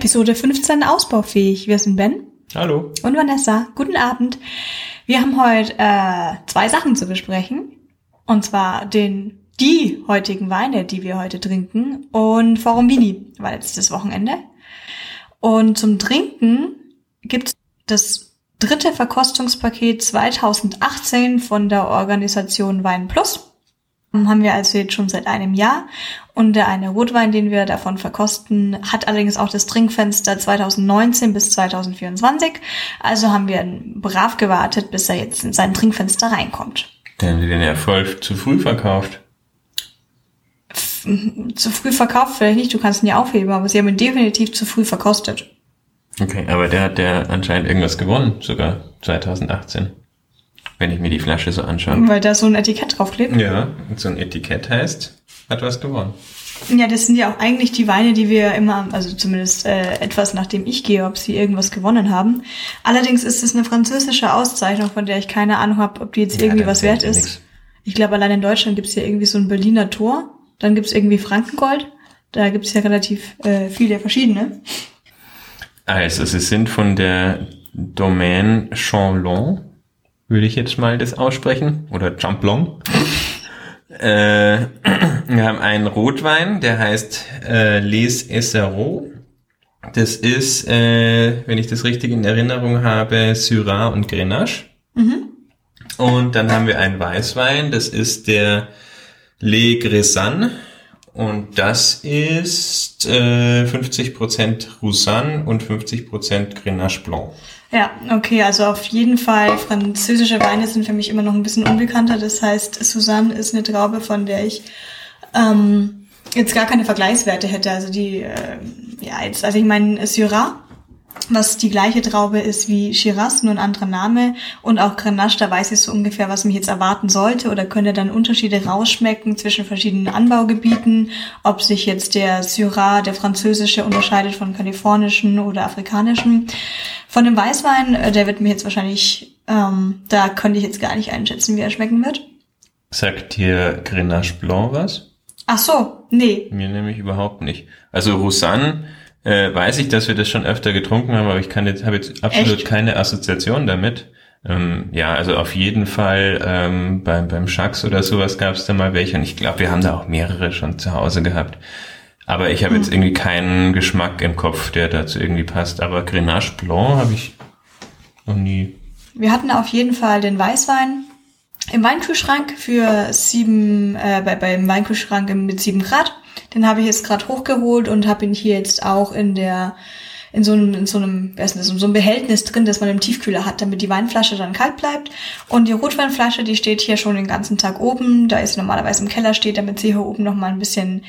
Episode 15 ausbaufähig. Wir sind Ben Hallo. und Vanessa. Guten Abend. Wir haben heute äh, zwei Sachen zu besprechen. Und zwar den die heutigen Weine, die wir heute trinken. Und Forum Vini war letztes Wochenende. Und zum Trinken gibt's das dritte Verkostungspaket 2018 von der Organisation Wein Plus. Haben wir also jetzt schon seit einem Jahr. Und der eine Rotwein, den wir davon verkosten, hat allerdings auch das Trinkfenster 2019 bis 2024. Also haben wir brav gewartet, bis er jetzt in sein Trinkfenster reinkommt. Der haben die den ja voll zu früh verkauft. Zu früh verkauft vielleicht nicht, du kannst ihn ja aufheben, aber sie haben ihn definitiv zu früh verkostet. Okay, aber der hat ja anscheinend irgendwas gewonnen, sogar 2018. Wenn ich mir die Flasche so anschaue. Weil da so ein Etikett draufklebt. Ja, und so ein Etikett heißt, hat was gewonnen. Ja, das sind ja auch eigentlich die Weine, die wir immer, also zumindest äh, etwas nachdem ich gehe, ob sie irgendwas gewonnen haben. Allerdings ist es eine französische Auszeichnung, von der ich keine Ahnung habe, ob die jetzt Ja, irgendwie was wert ist. nix. Ich glaube, allein in Deutschland gibt's ja irgendwie so ein Berliner Tor, dann gibt's irgendwie Frankengold. Da gibt's ja relativ äh, viele verschiedene. Also, sie sind von der Domaine Champlon, würde ich jetzt mal das aussprechen, oder Champlon. äh, wir haben einen Rotwein, der heißt äh, Les Essereaux. Das ist, äh, wenn ich das richtig in Erinnerung habe, Syrah und Grenache. Und dann haben wir einen Weißwein, das ist der Le Grésan. Und das ist äh, 50% Roussanne und 50% Grenache Blanc. Ja, okay, also auf jeden Fall französische Weine sind für mich immer noch ein bisschen unbekannter. Das heißt, Suzanne ist eine Traube, von der ich ähm, jetzt gar keine Vergleichswerte hätte. Also die, äh, ja, jetzt, also ich meine Syrah, was die gleiche Traube ist wie Shiraz, nur ein anderer Name. Und auch Grenache, da weiß ich so ungefähr, was mich jetzt erwarten sollte oder könnte dann Unterschiede rausschmecken zwischen verschiedenen Anbaugebieten, ob sich jetzt der Syrah, der französische, unterscheidet von kalifornischen oder afrikanischen. Von dem Weißwein, äh, der wird mir jetzt wahrscheinlich, ähm, da könnte ich jetzt gar nicht einschätzen, wie er schmecken wird. Sagt dir Grenache Blanc was? Ach so, nee. Mir nämlich überhaupt nicht. Also Roussanne äh, weiß ich, dass wir das schon öfter getrunken haben, aber ich kann jetzt habe jetzt absolut Echt? keine Assoziation damit. Ähm, ja, also auf jeden Fall ähm, beim beim Schax oder sowas gab es da mal welche und ich glaube, wir haben da auch mehrere schon zu Hause gehabt. Aber ich habe jetzt irgendwie keinen Geschmack im Kopf, der dazu irgendwie passt. Aber Grenache Blanc habe ich noch nie. Wir hatten auf jeden Fall den Weißwein im Weinkühlschrank für sieben, äh, bei, beim Weinkühlschrank mit sieben Grad. Den habe ich jetzt gerade hochgeholt und habe ihn hier jetzt auch in der in so einem, in so einem, wer ist denn das, in so einem Behältnis drin, das man im Tiefkühler hat, damit die Weinflasche dann kalt bleibt. Und die Rotweinflasche, die steht hier schon den ganzen Tag oben. Da ist normalerweise im Keller steht, damit sie hier oben noch mal ein bisschen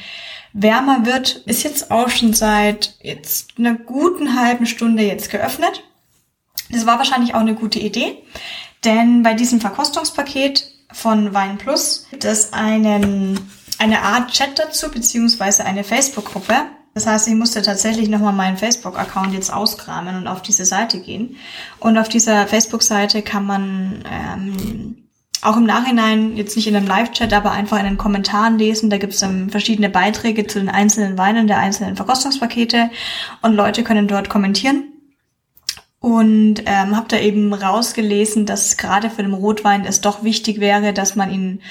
wärmer wird. Ist jetzt auch schon seit jetzt einer guten halben Stunde jetzt geöffnet. Das war wahrscheinlich auch eine gute Idee, denn bei diesem Verkostungspaket von Wein Plus gibt es einen, eine Art Chat dazu, beziehungsweise eine Facebook-Gruppe. Das heißt, ich musste tatsächlich nochmal meinen Facebook-Account jetzt auskramen und auf diese Seite gehen. Und auf dieser Facebook-Seite kann man ähm, auch im Nachhinein, jetzt nicht in einem Live-Chat, aber einfach in den Kommentaren lesen. Da gibt es dann verschiedene Beiträge zu den einzelnen Weinen der einzelnen Verkostungspakete und Leute können dort kommentieren. Und ähm, habe da eben rausgelesen, dass gerade für den Rotwein es doch wichtig wäre, dass man ihn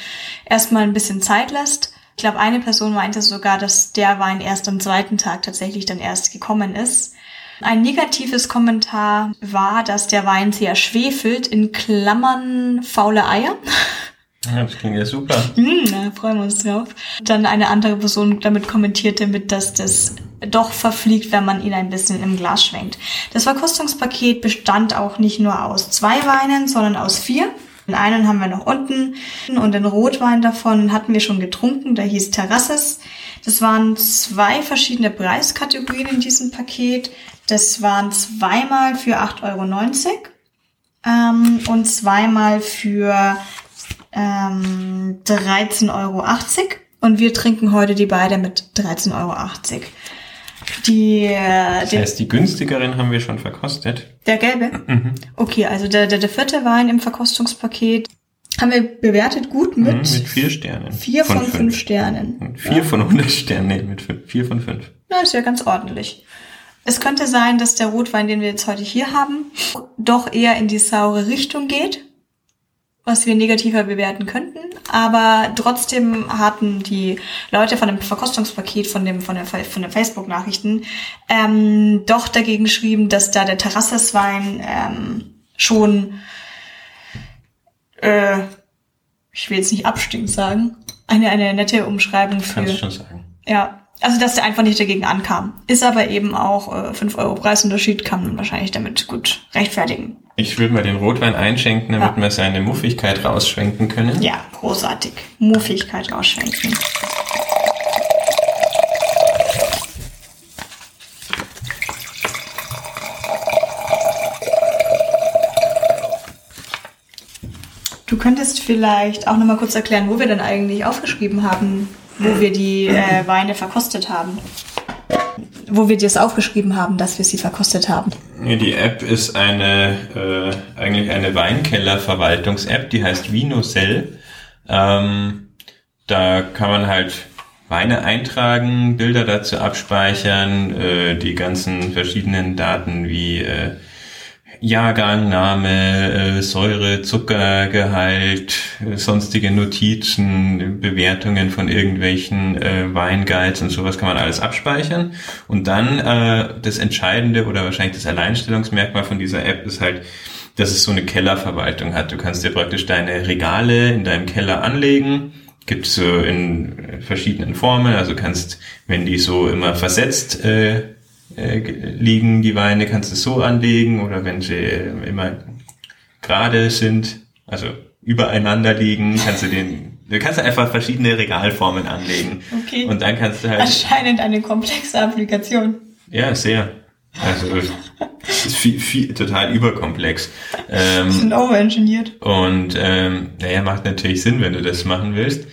erstmal ein bisschen Zeit lässt. Ich glaube, eine Person meinte sogar, dass der Wein erst am zweiten Tag tatsächlich dann erst gekommen ist. Ein negatives Kommentar war, dass der Wein sehr schwefelt, in Klammern faule Eier. Ja, das klingt ja super. Hm, da freuen wir uns drauf. Dann eine andere Person damit kommentierte mit, dass das doch verfliegt, wenn man ihn ein bisschen im Glas schwenkt. Das Verkostungspaket bestand auch nicht nur aus zwei Weinen, sondern aus vier. Den einen haben wir noch unten und den Rotwein davon hatten wir schon getrunken, der hieß Terrasses. Das waren zwei verschiedene Preiskategorien in diesem Paket. Das waren zweimal für 8,90 Euro ähm, und zweimal für ähm, 13,80 Euro. Und wir trinken heute die beiden mit 13,80 Euro. Die, äh, Das heißt, die günstigeren haben wir schon verkostet. der gelbe? Okay, also der, der, der vierte Wein im Verkostungspaket haben wir bewertet gut mit, Mhm, mit vier Sternen. vier von, fünf, Sternen. Und vier von 100 Sternen, nee, mit fünf, vier von fünf. Na, ist ja ganz ordentlich. Es könnte sein, dass der Rotwein, den wir jetzt heute hier haben, doch eher in die saure Richtung geht, was wir negativer bewerten könnten. Aber trotzdem hatten die Leute von dem Verkostungspaket, von dem von der von den Facebook-Nachrichten, ähm, doch dagegen geschrieben, dass da der Terrasseswein ähm, schon, äh, ich will jetzt nicht abstimmend sagen, eine eine nette Umschreibung für. Kannst schon sagen. Ja, also dass der einfach nicht dagegen ankam. Ist aber eben auch äh, 5 Euro Preisunterschied, kann man wahrscheinlich damit gut rechtfertigen. Ich würde mal den Rotwein einschenken, damit Ja. wir seine Muffigkeit rausschwenken können. Ja, großartig. Muffigkeit ausschenken. Du könntest vielleicht auch nochmal kurz erklären, wo wir denn eigentlich aufgeschrieben haben, wo wir die äh, Weine verkostet haben. Wo wir das aufgeschrieben haben, dass wir sie verkostet haben. Die App ist eine äh, eigentlich eine Weinkeller-Verwaltungs-App, die heißt Vinocell. Ähm, da kann man halt Weine eintragen, Bilder dazu abspeichern, äh, die ganzen verschiedenen Daten wie äh, Jahrgang, Name, äh, Säure, Zuckergehalt, äh, sonstige Notizen, Bewertungen von irgendwelchen äh, Weinguides und sowas kann man alles abspeichern. Und dann äh, das Entscheidende oder wahrscheinlich das Alleinstellungsmerkmal von dieser App ist halt, dass es so eine Kellerverwaltung hat. Du kannst dir praktisch deine Regale in deinem Keller anlegen. Gibt es so in verschiedenen Formen. Also kannst, wenn die so immer versetzt äh, äh, liegen, die Weine, kannst du so anlegen oder wenn sie äh, immer gerade sind, also übereinander liegen, kannst du den, du kannst einfach verschiedene Regalformen anlegen. Okay. Und dann kannst du halt, Anscheinend eine komplexe Applikation. ja, sehr. Also, ist viel, viel, total überkomplex. Ähm, Sind overengineert. und ähm, naja, macht natürlich Sinn, wenn du das machen willst.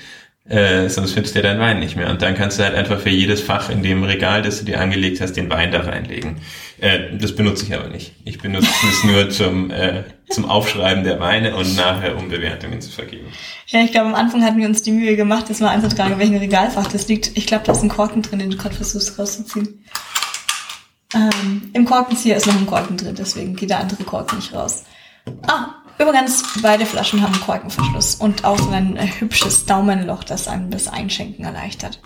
Äh, sonst findest du ja deinen Wein nicht mehr. Und dann kannst du halt einfach für jedes Fach in dem Regal, das du dir angelegt hast, den Wein da reinlegen. Äh, das benutze ich aber nicht. Ich benutze es nur zum, äh, zum Aufschreiben der Weine und nachher, um Bewertungen zu vergeben. Ja, ich glaube, am Anfang hatten wir uns die Mühe gemacht, das mal einzutragen, in welchem Regalfach das liegt. Ich glaube, da ist ein Korken drin, den du gerade versuchst rauszuziehen. Ähm, Im Korkenzieher ist noch ein Korken drin, deswegen geht der andere Korken nicht raus. Ah, übrigens, beide Flaschen haben Korkenverschluss und auch so ein äh, hübsches Daumenloch, das einem das Einschenken erleichtert.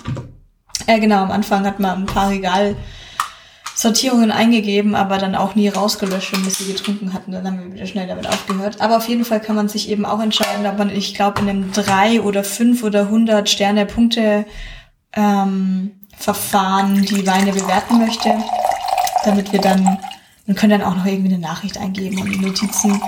Äh, genau, am Anfang hat man ein paar Regalsortierungen eingegeben, aber dann auch nie rausgelöscht, wenn wir sie getrunken hatten. Dann haben wir wieder schnell damit aufgehört. Aber auf jeden Fall kann man sich eben auch entscheiden, ob man, ich glaube, in einem drei oder fünf oder 100 Sterne Punkte ähm, Verfahren die Weine bewerten möchte, damit wir dann, wir können dann auch noch irgendwie eine Nachricht eingeben und die Notizen,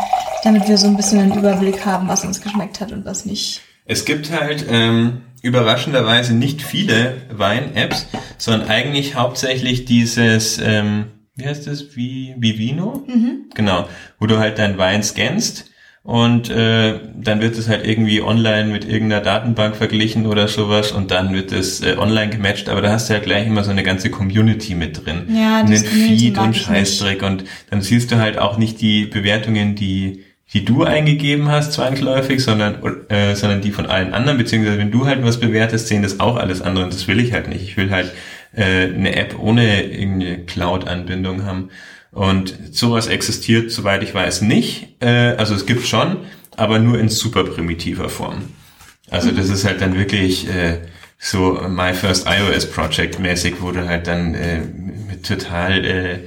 damit wir so ein bisschen einen Überblick haben, was uns geschmeckt hat und was nicht. Es gibt halt ähm, überraschenderweise nicht viele Wein-Apps, sondern eigentlich hauptsächlich dieses, ähm, wie heißt das, wie Vivino? Mhm. Genau, wo du halt deinen Wein scannst und äh, dann wird es halt irgendwie online mit irgendeiner Datenbank verglichen oder sowas und dann wird es äh, online gematcht, aber da hast du ja gleich immer so eine ganze Community mit drin. Ja, und das den Community Feed und Scheißdreck und dann siehst du halt auch nicht die Bewertungen, die die du eingegeben hast, zwangsläufig, sondern, äh, sondern die von allen anderen, beziehungsweise wenn du halt was bewertest, sehen das auch alles andere und das will ich halt nicht. Ich will halt äh, eine App ohne irgendeine Cloud-Anbindung haben. Und sowas existiert, soweit ich weiß, nicht. Äh, also es gibt schon, aber nur in super primitiver Form. Also das ist halt dann wirklich äh, so My First iOS Project mäßig, wo du halt dann äh, mit total äh,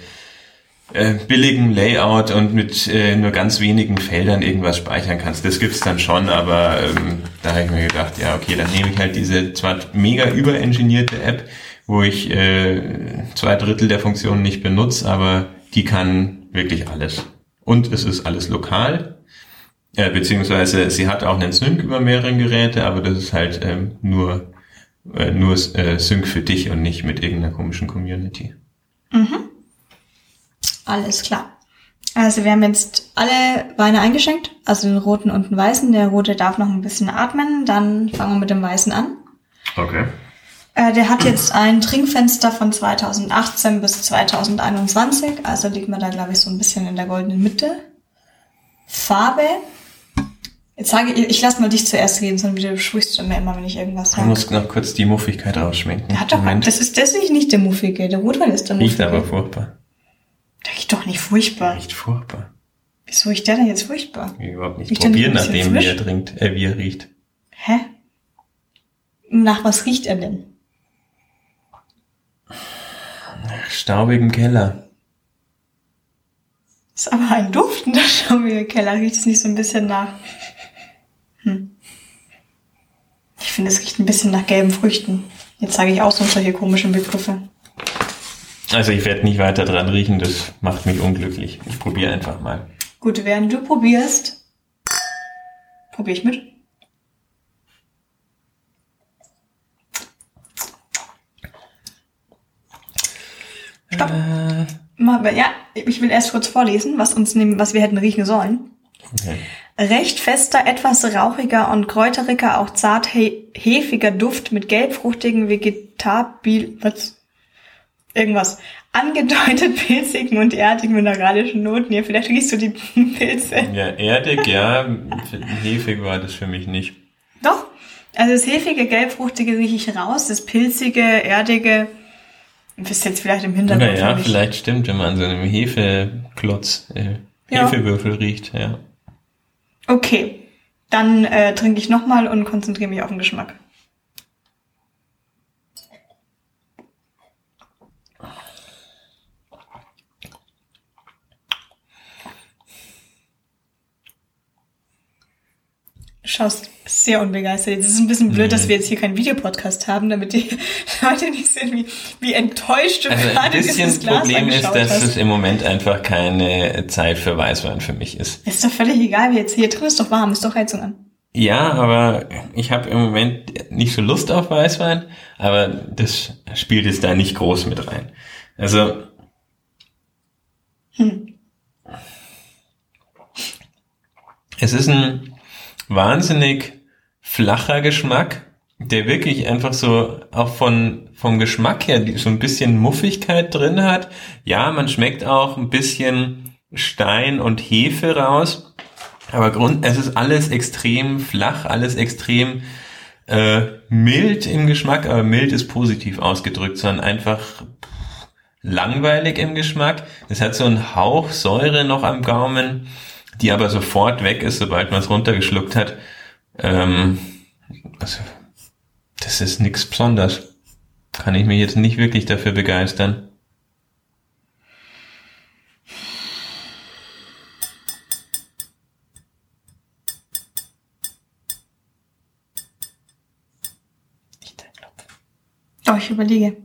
äh, billigem Layout und mit äh, nur ganz wenigen Feldern irgendwas speichern kannst. Das gibt's dann schon, aber ähm, da habe ich mir gedacht, ja okay, dann nehme ich halt diese zwar mega überengineerte App, wo ich äh, zwei Drittel der Funktionen nicht benutze, aber die kann wirklich alles. Und es ist alles lokal, äh, beziehungsweise sie hat auch einen Sync über mehrere Geräte, aber das ist halt ähm, nur äh, nur äh, Sync für dich und nicht mit irgendeiner komischen Community. Alles klar. Also wir haben jetzt alle Weine eingeschenkt, also den roten und den weißen. Der rote darf noch ein bisschen atmen, dann fangen wir mit dem weißen an. Okay. Äh, der hat jetzt ein Trinkfenster von 2018 bis 2021, also liegt man da, glaube ich, so ein bisschen in der goldenen Mitte. Farbe. Jetzt sage ich, ich lasse mal dich zuerst reden, sonst wieder sprichst du mir immer, wenn ich irgendwas Ich sage. muss noch kurz die Muffigkeit rausschminken. Der hat doch, Moment. das ist deswegen nicht der muffige, der Rotwein ist der Riecht muffige. aber furchtbar. Riecht doch nicht furchtbar. Riecht furchtbar. Wieso riecht der denn jetzt furchtbar? Überhaupt nicht Riecht probieren, ein bisschen nachdem wie er trinkt, äh, wie er riecht. Hä? Nach was riecht er denn? Staubigen Keller. Ist aber ein duftender schaumiger Keller. Riecht es nicht so ein bisschen nach. Hm. Ich finde, es riecht ein bisschen nach gelben Früchten. Jetzt sage ich auch so solche komischen Begriffe. Also ich werde nicht weiter dran riechen, das macht mich unglücklich. Ich probiere einfach mal. Gut, während du probierst, probiere ich mit. Stopp. Äh, Ja, ich will erst kurz vorlesen, was uns nehmen, was wir hätten riechen sollen. okay. Recht fester, etwas rauchiger und kräuteriger, auch zart he hefiger Duft mit gelbfruchtigen Vegetabil, was? Irgendwas. Angedeutet pilzigen und erdigen mineralischen Noten. Hier, vielleicht riechst du die Pilze. Ja, erdig, ja. Hefig war das für mich nicht. Doch. Also das hefige, gelbfruchtige rieche ich raus. Das pilzige, erdige, bist jetzt vielleicht im Hintergrund. Oder ja, vielleicht stimmt, wenn man an so einem Hefeklotz, äh, Ja. Hefewürfel riecht, ja. Okay. Dann äh, trinke ich nochmal und konzentriere mich auf den Geschmack. Schaust sehr unbegeistert. Es ist ein bisschen blöd, dass wir jetzt hier keinen Videopodcast haben, damit die Leute nicht sehen, wie, wie enttäuscht du Also gerade dieses Glas Problem ist, dass hast. es im Moment einfach keine Zeit für Weißwein für mich ist. Ist doch völlig egal, wie jetzt hier drin ist doch warm, ist doch Heizung an. Ja, aber ich habe im Moment nicht so Lust auf Weißwein, aber das spielt jetzt da nicht groß mit rein. Also Hm. es ist ein wahnsinnig flacher Geschmack, der wirklich einfach so auch von vom Geschmack her so ein bisschen Muffigkeit drin hat. Ja, man schmeckt auch ein bisschen Stein und Hefe raus, aber Grund, es ist alles extrem flach, alles extrem äh, mild im Geschmack, aber mild ist positiv ausgedrückt, sondern einfach langweilig im Geschmack. Es hat so einen Hauch Säure noch am Gaumen, die aber sofort weg ist, sobald man es runtergeschluckt hat. Ähm, also, das ist nichts Besonderes. Kann ich mich jetzt nicht wirklich dafür begeistern. Oh, ich überlege.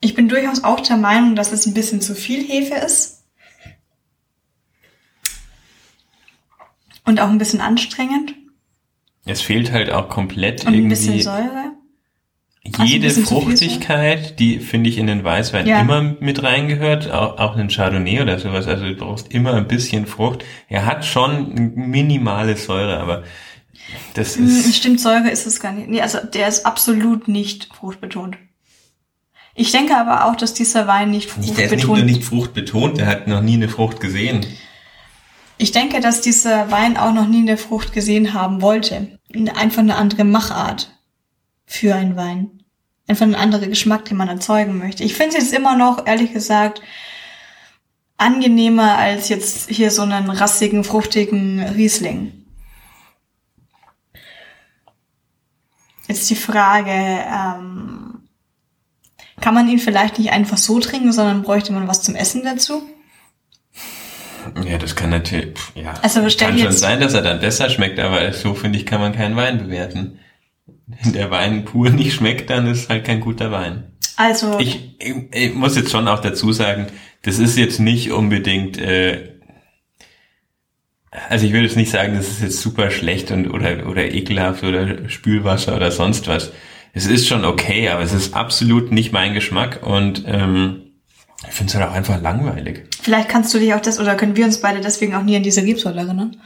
Ich bin durchaus auch der Meinung, dass es ein bisschen zu viel Hefe ist. Und auch ein bisschen anstrengend. Es fehlt halt auch komplett Und ein bisschen irgendwie Säure. ein jede viel Fruchtigkeit, die finde ich in den Weißwein Ja. immer mit reingehört, auch, auch in Chardonnay oder sowas. Also du brauchst immer ein bisschen Frucht. Er hat schon minimale Säure, aber das Hm, ist Stimmt, Säure ist es gar nicht. Nee, also der ist absolut nicht fruchtbetont. Ich denke aber auch, dass dieser Wein nicht nicht, der ist nicht nur fruchtbetont nicht fruchtbetont, der hat noch nie eine Frucht gesehen. Ich denke, dass dieser Wein auch noch nie eine Frucht gesehen haben wollte. Einfach eine andere Machart für einen Wein. Einfach ein anderer Geschmack, den man erzeugen möchte. Ich finde es jetzt immer noch, ehrlich gesagt, angenehmer als jetzt hier so einen rassigen, fruchtigen Riesling. Jetzt die Frage, ähm, kann man ihn vielleicht nicht einfach so trinken, sondern bräuchte man was zum Essen dazu? Ja, das kann natürlich, ja. Also kann schon sein, dass er dann besser schmeckt, aber so finde ich, kann man keinen Wein bewerten. Wenn der Wein pur nicht schmeckt, dann ist halt kein guter Wein. Also, Ich, ich, ich muss jetzt schon auch dazu sagen, das ist jetzt nicht unbedingt, äh, also ich will jetzt nicht sagen, das ist jetzt super schlecht und oder oder ekelhaft oder Spülwasser oder sonst was. Es ist schon okay, aber es ist absolut nicht mein Geschmack und ähm, ich finde es halt auch einfach langweilig. Vielleicht kannst du dich auch das, oder können wir uns beide deswegen auch nie an diese Rebsorte erinnern?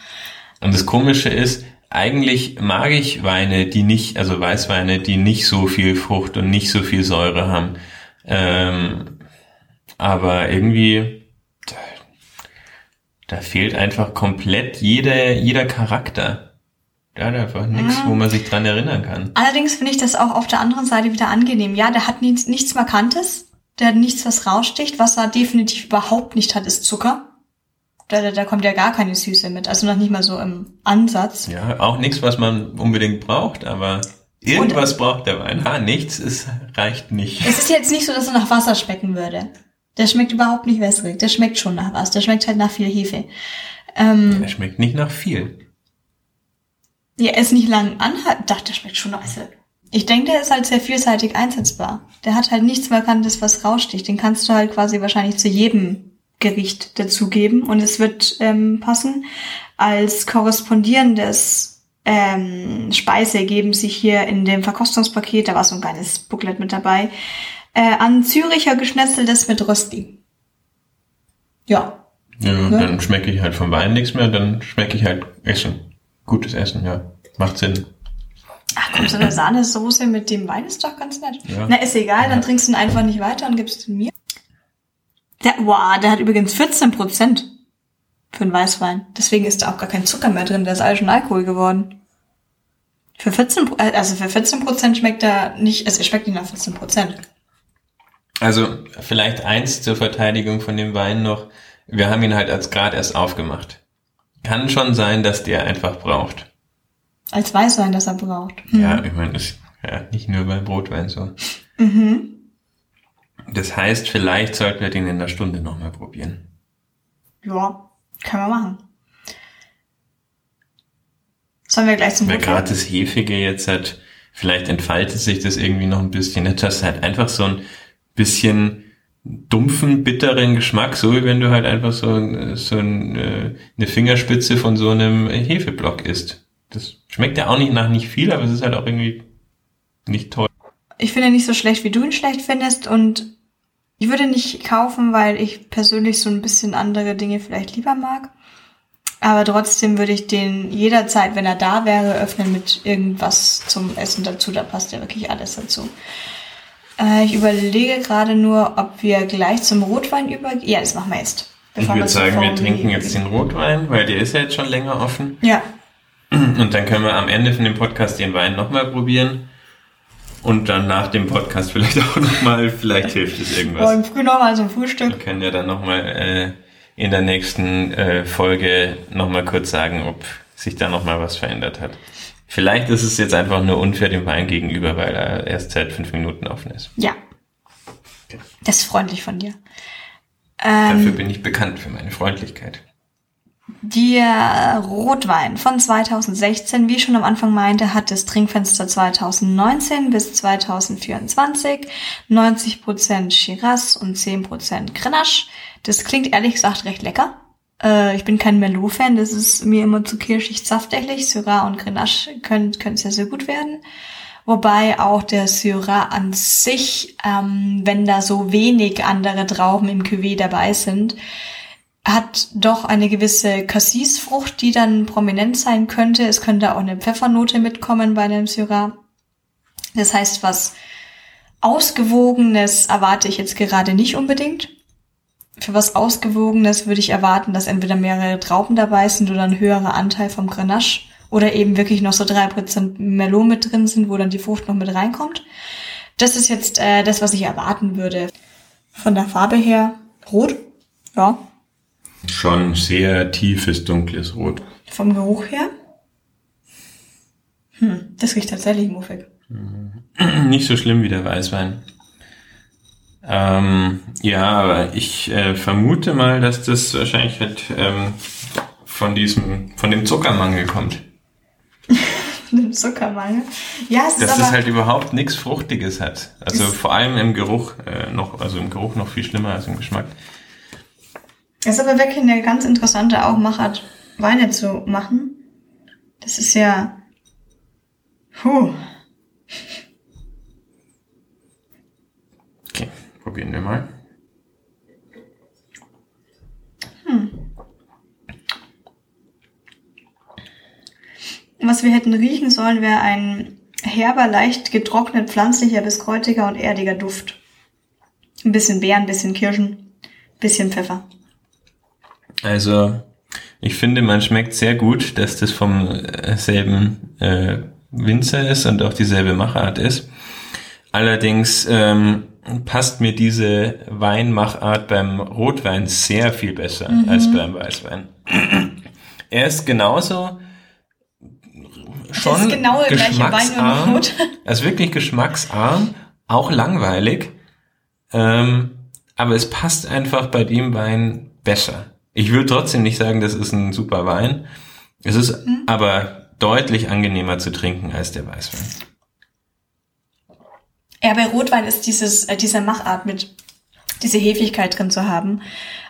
Und das Komische ist, eigentlich mag ich Weine, die nicht, also Weißweine, die nicht so viel Frucht und nicht so viel Säure haben. Ähm, aber irgendwie, da, da fehlt einfach komplett jeder, jeder Charakter. Da hat einfach nichts, wo man sich dran erinnern kann. Allerdings finde ich das auch auf der anderen Seite wieder angenehm. Ja, der hat nichts, nichts Markantes. Der hat nichts, was raussticht. Was er definitiv überhaupt nicht hat, ist Zucker. Da, da, da kommt ja gar keine Süße mit. Also noch nicht mal so im Ansatz. Ja, auch nichts, was man unbedingt braucht, aber irgendwas Und, braucht der Wein. Ha, nichts, es reicht nicht. Es ist jetzt nicht so, dass er nach Wasser schmecken würde. Der schmeckt überhaupt nicht wässrig. Der schmeckt schon nach was. Der schmeckt halt nach viel Hefe. Ähm, der schmeckt nicht nach viel. Ja, er ist nicht lang anhalten. Dachte, der schmeckt schon nach. Also, ich denke, der ist halt sehr vielseitig einsetzbar. Der hat halt nichts Markantes, was raussticht. Den kannst du halt quasi wahrscheinlich zu jedem Gericht dazugeben und es wird ähm, passen. Als korrespondierendes ähm, Speise geben sich hier in dem Verkostungspaket, da war so ein kleines Booklet mit dabei, äh, an Züricher Geschnetzeltes mit Rösti. Ja. Ja, ne? dann schmecke ich halt vom Wein nichts mehr, dann schmecke ich halt Essen. Gutes Essen, ja. Macht Sinn. Ach komm, so eine Sahnesoße mit dem Wein ist doch ganz nett. Ja. Na, ist egal, dann trinkst du ihn einfach nicht weiter und gibst ihn mir. Der, wow, der hat übrigens 14 Prozent für einen Weißwein. Deswegen ist da auch gar kein Zucker mehr drin. Der ist alles schon Alkohol geworden. Für 14, also für 14 Prozent schmeckt er nicht, also er schmeckt nicht nach 14 Prozent. Also vielleicht eins zur Verteidigung von dem Wein noch. Wir haben ihn halt als Grad erst aufgemacht. Kann schon sein, dass der einfach braucht. Als Weißwein, dass er braucht. Hm. Ja, ich meine, ist ja nicht nur beim Brotwein so. Mhm. Das heißt, vielleicht sollten wir den in der Stunde nochmal probieren. Ja, können wir machen. Sollen wir gleich zum Weil gerade das Hefige jetzt hat, vielleicht entfaltet sich das irgendwie noch ein bisschen. Hast du halt einfach so ein bisschen dumpfen, bitteren Geschmack, so wie wenn du halt einfach so, so ein, äh, eine Fingerspitze von so einem Hefeblock isst. Das schmeckt ja auch nicht nach nicht viel, aber es ist halt auch irgendwie nicht toll. Ich finde nicht so schlecht, wie du ihn schlecht findest und ich würde nicht kaufen, weil ich persönlich so ein bisschen andere Dinge vielleicht lieber mag. Aber trotzdem würde ich den jederzeit, wenn er da wäre, öffnen mit irgendwas zum Essen dazu. Da passt ja wirklich alles dazu. Äh, ich überlege gerade nur, ob wir gleich zum Rotwein übergehen. Ja, das machen wir jetzt. Ich würde sagen, wir trinken jetzt den Rotwein, weil der ist ja jetzt schon länger offen. Ja. Und dann können wir am Ende von dem Podcast den Wein nochmal probieren. Und dann nach dem Podcast vielleicht auch nochmal, vielleicht hilft es irgendwas. Morgen früh nochmal zum Frühstück. Wir können ja dann nochmal äh, in der nächsten äh, Folge nochmal kurz sagen, ob sich da nochmal was verändert hat. Vielleicht ist es jetzt einfach nur unfair dem Wein gegenüber, weil er erst seit fünf Minuten offen ist. Ja. Okay. Das ist freundlich von dir. Ähm, Dafür bin ich bekannt für meine Freundlichkeit. Der Rotwein von 2016, wie ich schon am Anfang meinte, hat das Trinkfenster 2019 bis 2024, 90% Shiraz und 10% Grenache. Das klingt ehrlich gesagt recht lecker. Äh, ich bin kein Merlot-Fan, das ist mir immer zu kirschig saftig. Syrah und Grenache können, können sehr, sehr gut werden. Wobei auch der Syrah an sich, ähm, wenn da so wenig andere Trauben im Cuvée dabei sind, hat doch eine gewisse Cassis-Frucht, die dann prominent sein könnte. Es könnte auch eine Pfeffernote mitkommen bei einem Syrah. Das heißt, was Ausgewogenes erwarte ich jetzt gerade nicht unbedingt. Für was Ausgewogenes würde ich erwarten, dass entweder mehrere Trauben dabei sind oder ein höherer Anteil vom Grenache oder eben wirklich noch so drei Prozent Merlot mit drin sind, wo dann die Frucht noch mit reinkommt. Das ist jetzt äh, das, was ich erwarten würde. Von der Farbe her rot, ja, Schon sehr tiefes, dunkles Rot. Vom Geruch her? Hm, das riecht tatsächlich muffig. Nicht so schlimm wie der Weißwein. Ähm, ja, aber ich äh, vermute mal, dass das wahrscheinlich halt ähm, von diesem, von dem Zuckermangel kommt. von dem Zuckermangel? Ja, es ist Dass es halt überhaupt nichts Fruchtiges hat. Also vor allem im Geruch äh, noch, also im Geruch noch viel schlimmer als im Geschmack. Es ist aber wirklich eine ganz interessante auch Machart, Weine zu machen. Das ist ja, puh. Okay, probieren wir mal. Hm. Was wir hätten riechen sollen, wäre ein herber, leicht getrocknet, pflanzlicher bis kräutiger und erdiger Duft. Ein bisschen Beeren, ein bisschen Kirschen, ein bisschen Pfeffer. Also ich finde, man schmeckt sehr gut, dass das vom äh, selben äh, Winzer ist und auch dieselbe Machart ist. Allerdings ähm, passt mir diese Weinmachart beim Rotwein sehr viel besser mhm. als beim Weißwein. Er ist genauso schon das genau Wein und Er ist wirklich geschmacksarm, auch langweilig, ähm, aber es passt einfach bei dem Wein besser. Ich will trotzdem nicht sagen, das ist ein super Wein. Es ist mhm. aber deutlich angenehmer zu trinken als der Weißwein. Ja, bei Rotwein ist dieses, äh, diese Machart mit, diese Hefigkeit drin zu haben,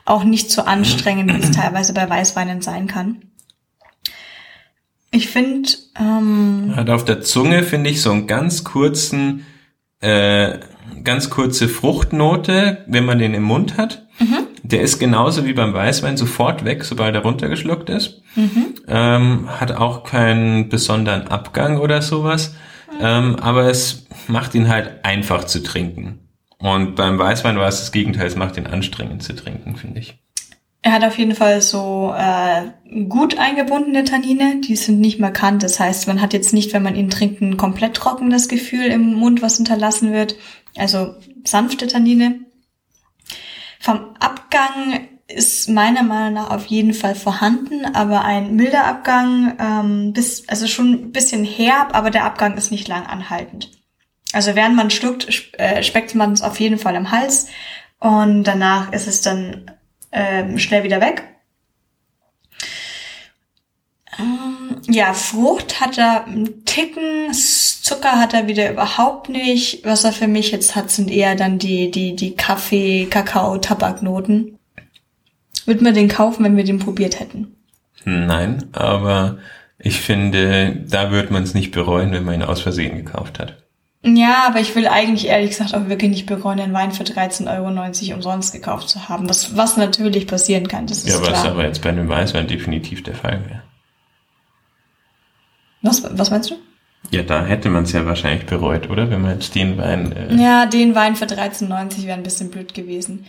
auch nicht so anstrengend, wie es teilweise bei Weißweinen sein kann. Ich finde, ähm, hat auf der Zunge finde ich so einen ganz kurzen, äh, ganz kurze Fruchtnote, wenn man den im Mund hat. Der ist genauso wie beim Weißwein sofort weg, sobald er runtergeschluckt ist. Mhm. Ähm, hat auch keinen besonderen Abgang oder sowas. Ähm, aber es macht ihn halt einfach zu trinken. Und beim Weißwein war es das Gegenteil, es macht ihn anstrengend zu trinken, finde ich. Er hat auf jeden Fall so äh, gut eingebundene Tannine, die sind nicht markant. Das heißt, man hat jetzt nicht, wenn man ihn trinkt, ein komplett trockenes Gefühl im Mund, was hinterlassen wird. Also sanfte Tannine. Vom Abgang ist meiner Meinung nach auf jeden Fall vorhanden, aber ein milder Abgang, ähm, bis, also schon ein bisschen herb, aber der Abgang ist nicht lang anhaltend. Also während man schluckt, äh, speckt man es auf jeden Fall im Hals und danach ist es dann ähm, schnell wieder weg. Ähm, ja, Frucht hat er einen Ticken, Zucker hat er wieder überhaupt nicht. Was er für mich jetzt hat, sind eher dann die, die, die Kaffee, Kakao, Tabaknoten. Würde man den kaufen, wenn wir den probiert hätten? Nein, aber ich finde, da wird man es nicht bereuen, wenn man ihn aus Versehen gekauft hat. Ja, aber ich will eigentlich ehrlich gesagt auch wirklich nicht bereuen, den Wein für 13,90 Euro umsonst gekauft zu haben. Was, was natürlich passieren kann, das ist ja, klar. Ja, was aber jetzt bei einem Weißwein definitiv der Fall wäre. Was, was meinst du? Ja, da hätte man es ja wahrscheinlich bereut, oder? Wenn man jetzt den Wein... Äh ja, den Wein für 13,90 wäre ein bisschen blöd gewesen.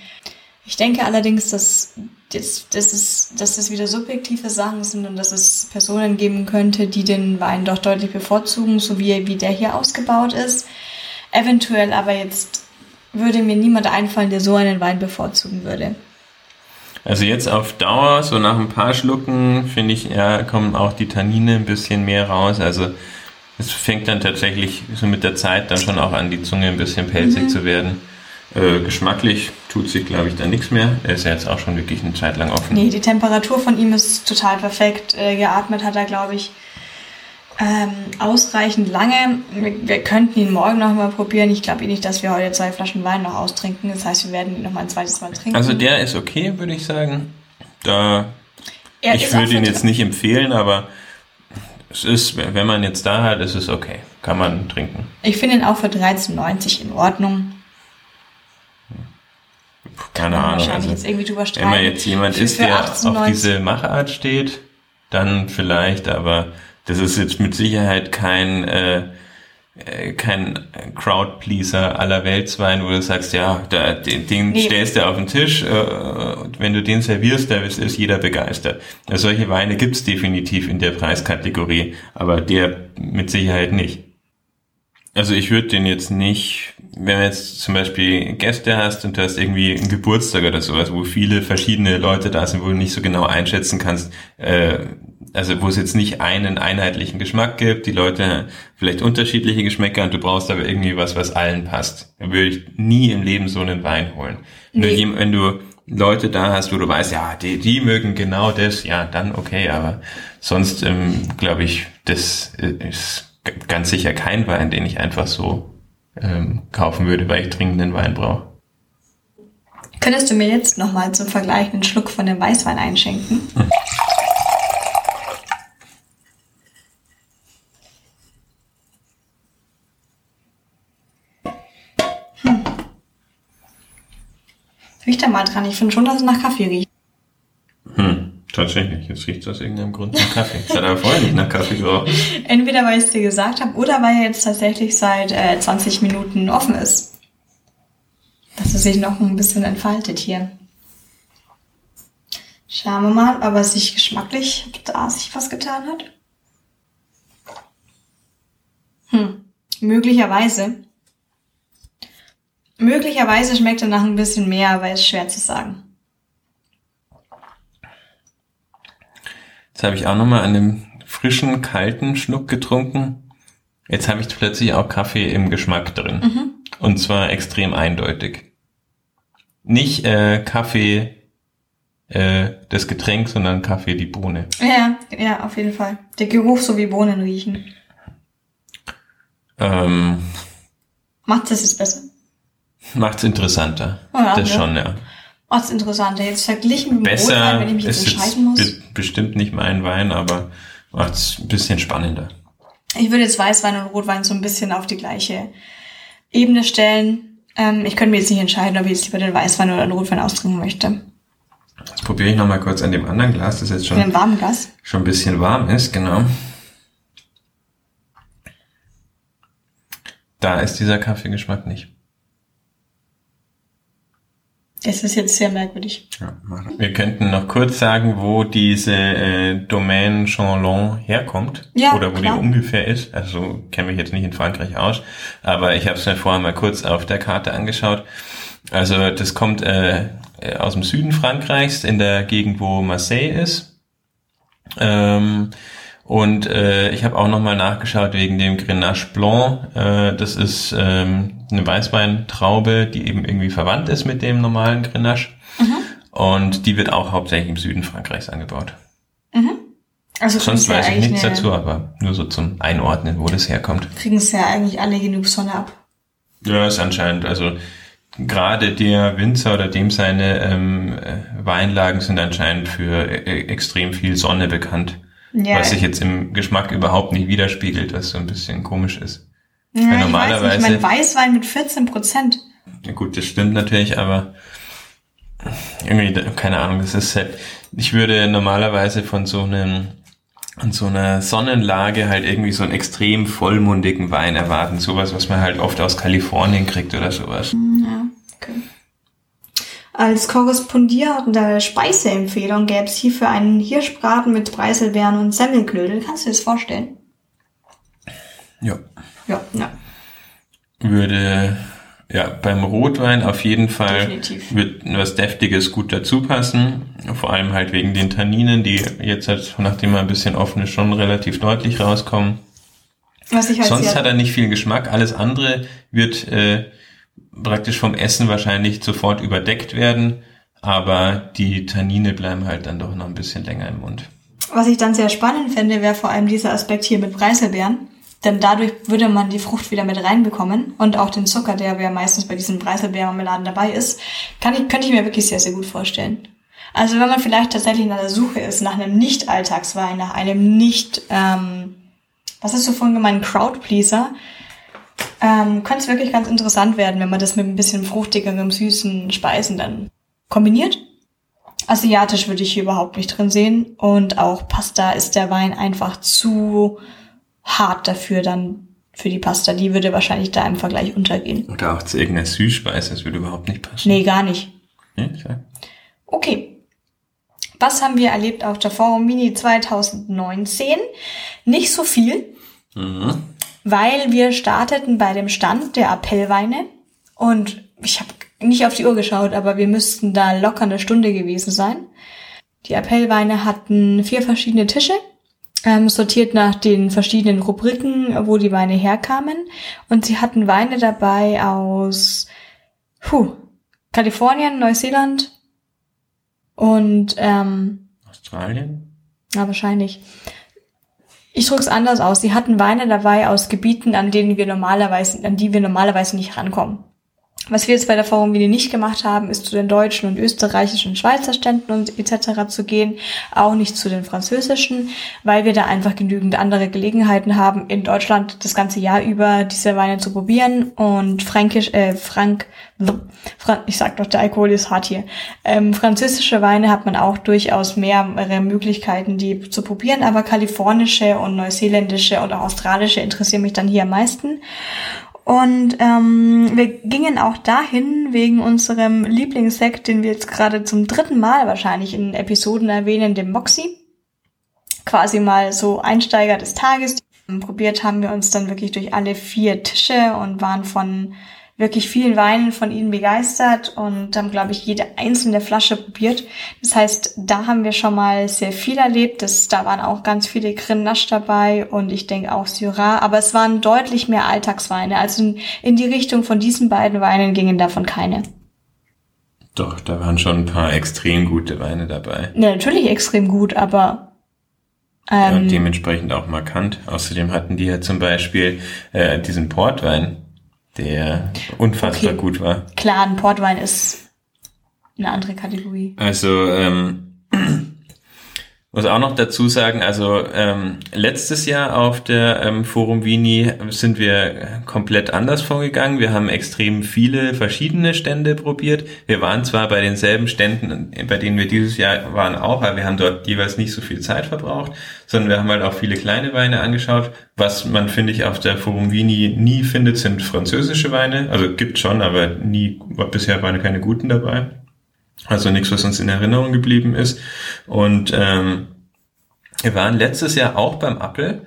Ich denke allerdings, dass, dass, dass, es, dass es wieder subjektive Sachen sind und dass es Personen geben könnte, die den Wein doch deutlich bevorzugen, so wie, wie der hier ausgebaut ist. Eventuell aber jetzt würde mir niemand einfallen, der so einen Wein bevorzugen würde. Also jetzt auf Dauer, so nach ein paar Schlucken, finde ich, ja, kommen auch die Tannine ein bisschen mehr raus. Also es fängt dann tatsächlich so mit der Zeit dann schon auch an, die Zunge ein bisschen pelzig mhm. zu werden. Äh, geschmacklich tut sich, glaube ich, da nichts mehr. Er ist ja jetzt auch schon wirklich eine Zeit lang offen. Nee, die Temperatur von ihm ist total perfekt. Äh, geatmet hat er, glaube ich, ähm, ausreichend lange. Wir, wir, könnten ihn morgen noch mal probieren. Ich glaube eh nicht, dass wir heute zwei Flaschen Wein noch austrinken. Das heißt, wir werden ihn noch mal ein zweites Mal trinken. Also der ist okay, würde ich sagen. Da er ich würde ihn jetzt nicht empfehlen, aber es ist, wenn man jetzt da hat, ist es okay. Kann man trinken. Ich finde ihn auch für 13,90 in Ordnung keine Ahnung. Also, jetzt irgendwie drüber wenn man jetzt jemand ist, der 18, auf diese Machart steht, dann vielleicht, aber das ist jetzt mit Sicherheit kein äh kein Crowdpleaser aller Weltswein, wo du sagst, ja, da, den, den nee. stellst du auf den Tisch, äh, wenn du den servierst, da ist, ist jeder begeistert. Also solche Weine gibt's definitiv in der Preiskategorie, aber der mit Sicherheit nicht. Also ich würde den jetzt nicht, wenn du jetzt zum Beispiel Gäste hast und du hast irgendwie einen Geburtstag oder sowas, wo viele verschiedene Leute da sind, wo du nicht so genau einschätzen kannst, äh, also wo es jetzt nicht einen einheitlichen Geschmack gibt, die Leute vielleicht unterschiedliche Geschmäcker und du brauchst aber irgendwie was, was allen passt. Dann würde ich nie im Leben so einen Wein holen. Nee. Nur wenn du Leute da hast, wo du weißt, ja, die, die mögen genau das, ja, dann okay, aber sonst ähm, glaube ich, das ist ganz sicher kein Wein, den ich einfach so ähm, kaufen würde, weil ich dringend Wein brauche. Könntest du mir jetzt nochmal zum Vergleich einen Schluck von dem Weißwein einschenken? Hm. Hm. Riech da mal dran. Ich finde schon, dass es nach Kaffee riecht. Tatsächlich, jetzt riecht es aus irgendeinem Grund nach Kaffee. Es hat aber vorher nicht nach Kaffee gerochen. Entweder weil ich es dir gesagt habe oder weil er jetzt tatsächlich seit äh, 20 Minuten offen ist. Dass es sich noch ein bisschen entfaltet hier. Schauen wir mal, ob er sich geschmacklich, da sich was getan hat. Hm, möglicherweise. Möglicherweise schmeckt er nach ein bisschen mehr, aber ist schwer zu sagen. Jetzt habe ich auch nochmal an dem frischen, kalten Schluck getrunken. Jetzt habe ich plötzlich auch Kaffee im Geschmack drin. Mhm. Und zwar extrem eindeutig. Nicht äh, Kaffee äh, das Getränk, sondern Kaffee die Bohne. Ja, ja, auf jeden Fall. Der Geruch so wie Bohnen riechen. Ähm, Macht es jetzt besser? Macht's interessanter. Oh ja, das ja. schon, ja. Macht's interessanter. Jetzt verglichen mit dem Besser Rotwein, wenn ich mich jetzt entscheiden muss. Be bestimmt nicht mein Wein, aber macht's ein bisschen spannender. Ich würde jetzt Weißwein und Rotwein so ein bisschen auf die gleiche Ebene stellen. Ähm, ich könnte mir jetzt nicht entscheiden, ob ich jetzt lieber den Weißwein oder den Rotwein austrinken möchte. Jetzt probiere ich nochmal kurz an dem anderen Glas, das jetzt schon, in warmen Glas? schon ein bisschen warm ist, genau. Da ist dieser Kaffeegeschmack nicht. Das ist jetzt sehr merkwürdig. Ja, wir könnten noch kurz sagen, wo diese äh, Domaine Chanlon herkommt. Ja, oder wo klar. die ungefähr ist. Also kenne mich jetzt nicht in Frankreich aus. Aber ich habe es mir vorher mal kurz auf der Karte angeschaut. Also das kommt äh, aus dem Süden Frankreichs, in der Gegend, wo Marseille ist. Ähm, und äh, ich habe auch nochmal nachgeschaut wegen dem Grenache Blanc. Äh, das ist ähm, eine Weißweintraube, die eben irgendwie verwandt ist mit dem normalen Grenache. Mhm. Und die wird auch hauptsächlich im Süden Frankreichs angebaut. Mhm. Also Sonst weiß ich nichts dazu, aber nur so zum Einordnen, wo das herkommt. Kriegen es ja eigentlich alle genug Sonne ab. Ja, ist anscheinend. Also gerade der Winzer oder dem seine ähm, Weinlagen sind anscheinend für äh, extrem viel Sonne bekannt. Ja. Was sich jetzt im Geschmack überhaupt nicht widerspiegelt, was so ein bisschen komisch ist. Ja, Weil normalerweise, ich weiß nicht, mein Weißwein mit 14 Prozent. Ja gut, das stimmt natürlich, aber irgendwie, keine Ahnung, das ist halt, ich würde normalerweise von so einem, an so einer Sonnenlage halt irgendwie so einen extrem vollmundigen Wein erwarten. Sowas, was man halt oft aus Kalifornien kriegt oder sowas. Ja, okay. Als korrespondierende Speiseempfehlung gäbe es hierfür einen Hirschbraten mit Preiselbeeren und Semmelknödel. Kannst du dir das vorstellen? Ja. Ja, ja. Würde ja beim Rotwein auf jeden Fall Definitiv. wird was Deftiges gut dazu passen. Vor allem halt wegen den Tanninen, die jetzt halt, nachdem er ein bisschen offen ist, schon relativ deutlich rauskommen. Was ich halt Sonst hat er nicht viel Geschmack. Alles andere wird äh, praktisch vom Essen wahrscheinlich sofort überdeckt werden, aber die Tannine bleiben halt dann doch noch ein bisschen länger im Mund. Was ich dann sehr spannend fände, wäre vor allem dieser Aspekt hier mit Preiselbeeren. Denn dadurch würde man die Frucht wieder mit reinbekommen und auch den Zucker, der ja meistens bei diesen Preiselbeermarmeladen dabei ist, kann ich, könnte ich mir wirklich sehr, sehr gut vorstellen. Also wenn man vielleicht tatsächlich nach der Suche ist, nach einem Nicht-Alltagswein, nach einem nicht, ähm, was hast du vorhin gemeint, Crowdpleaser, ähm, könnte es wirklich ganz interessant werden, wenn man das mit ein bisschen fruchtigerem, süßen Speisen dann kombiniert. Asiatisch würde ich hier überhaupt nicht drin sehen. Und auch Pasta ist der Wein einfach zu hart dafür dann für die Pasta. Die würde wahrscheinlich da im Vergleich untergehen. Oder auch zu irgendeiner Süßspeise, das würde überhaupt nicht passen. Nee, gar nicht. Ja, okay. Was haben wir erlebt auf der Forum Mini 2019? Nicht so viel. Mhm weil wir starteten bei dem Stand der Appellweine und ich habe nicht auf die Uhr geschaut, aber wir müssten da locker eine Stunde gewesen sein. Die Appellweine hatten vier verschiedene Tische, ähm, sortiert nach den verschiedenen Rubriken, wo die Weine herkamen. Und sie hatten Weine dabei aus puh, Kalifornien, Neuseeland und ähm, Australien. Ja, wahrscheinlich. Ich drücke es anders aus. Sie hatten Weine dabei aus Gebieten, an denen wir normalerweise, an die wir normalerweise nicht rankommen. Was wir jetzt bei der Forum Mini nicht gemacht haben, ist zu den deutschen und österreichischen Schweizer Ständen und etc. zu gehen, auch nicht zu den französischen, weil wir da einfach genügend andere Gelegenheiten haben, in Deutschland das ganze Jahr über diese Weine zu probieren und fränkisch, äh, frank, ich sag doch, der Alkohol ist hart hier. Ähm, französische Weine hat man auch durchaus mehrere Möglichkeiten, die zu probieren, aber kalifornische und neuseeländische und auch australische interessieren mich dann hier am meisten. Und ähm, wir gingen auch dahin wegen unserem Lieblingssekt, den wir jetzt gerade zum dritten Mal wahrscheinlich in Episoden erwähnen, dem Moxie. Quasi mal so Einsteiger des Tages. Probiert haben wir uns dann wirklich durch alle vier Tische und waren von wirklich vielen Weinen von ihnen begeistert und haben, glaube ich, jede einzelne Flasche probiert. Das heißt, da haben wir schon mal sehr viel erlebt. Das, da waren auch ganz viele Grenache dabei und ich denke auch Syrah. Aber es waren deutlich mehr Alltagsweine. Also in, in die Richtung von diesen beiden Weinen gingen davon keine. Doch, da waren schon ein paar extrem gute Weine dabei. Ja, natürlich extrem gut, aber ähm, ja, dementsprechend auch markant. Außerdem hatten die ja zum Beispiel äh, diesen Portwein, der unfassbar okay. gut war. Klar, ein Portwein ist eine andere Kategorie. Also ähm, muss auch noch dazu sagen, also ähm, letztes Jahr auf der ähm, Forum Vini sind wir komplett anders vorgegangen. Wir haben extrem viele verschiedene Stände probiert. Wir waren zwar bei denselben Ständen, bei denen wir dieses Jahr waren auch, aber wir haben dort jeweils nicht so viel Zeit verbraucht, sondern wir haben halt auch viele kleine Weine angeschaut. Was man, finde ich, auf der Forum Vini nie findet, sind französische Weine. Also gibt schon, aber nie, bisher waren keine guten dabei. Also nichts, was uns in Erinnerung geblieben ist. Und ähm, wir waren letztes Jahr auch beim Apple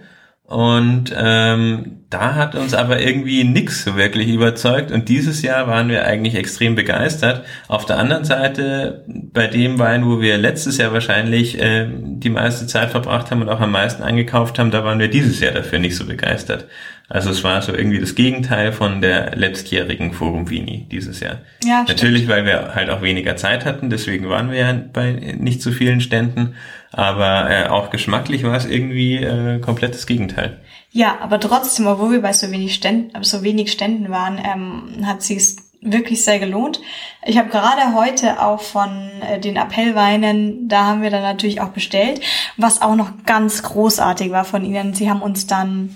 und ähm, da hat uns aber irgendwie nix so wirklich überzeugt. Und dieses Jahr waren wir eigentlich extrem begeistert. Auf der anderen Seite, bei dem Wein, wo wir letztes Jahr wahrscheinlich äh, die meiste Zeit verbracht haben und auch am meisten eingekauft haben, da waren wir dieses Jahr dafür nicht so begeistert. Also es war so irgendwie das Gegenteil von der letztjährigen Forum Vini dieses Jahr. Ja, Natürlich, stimmt. weil wir halt auch weniger Zeit hatten, deswegen waren wir ja bei nicht so vielen Ständen. Aber äh, auch geschmacklich war es irgendwie äh, komplettes Gegenteil. Ja, aber trotzdem, obwohl wir bei so wenig Ständen, so wenig Ständen waren, ähm, hat sie es wirklich sehr gelohnt. Ich habe gerade heute auch von äh, den Appellweinen, da haben wir dann natürlich auch bestellt, was auch noch ganz großartig war von ihnen. Sie haben uns dann,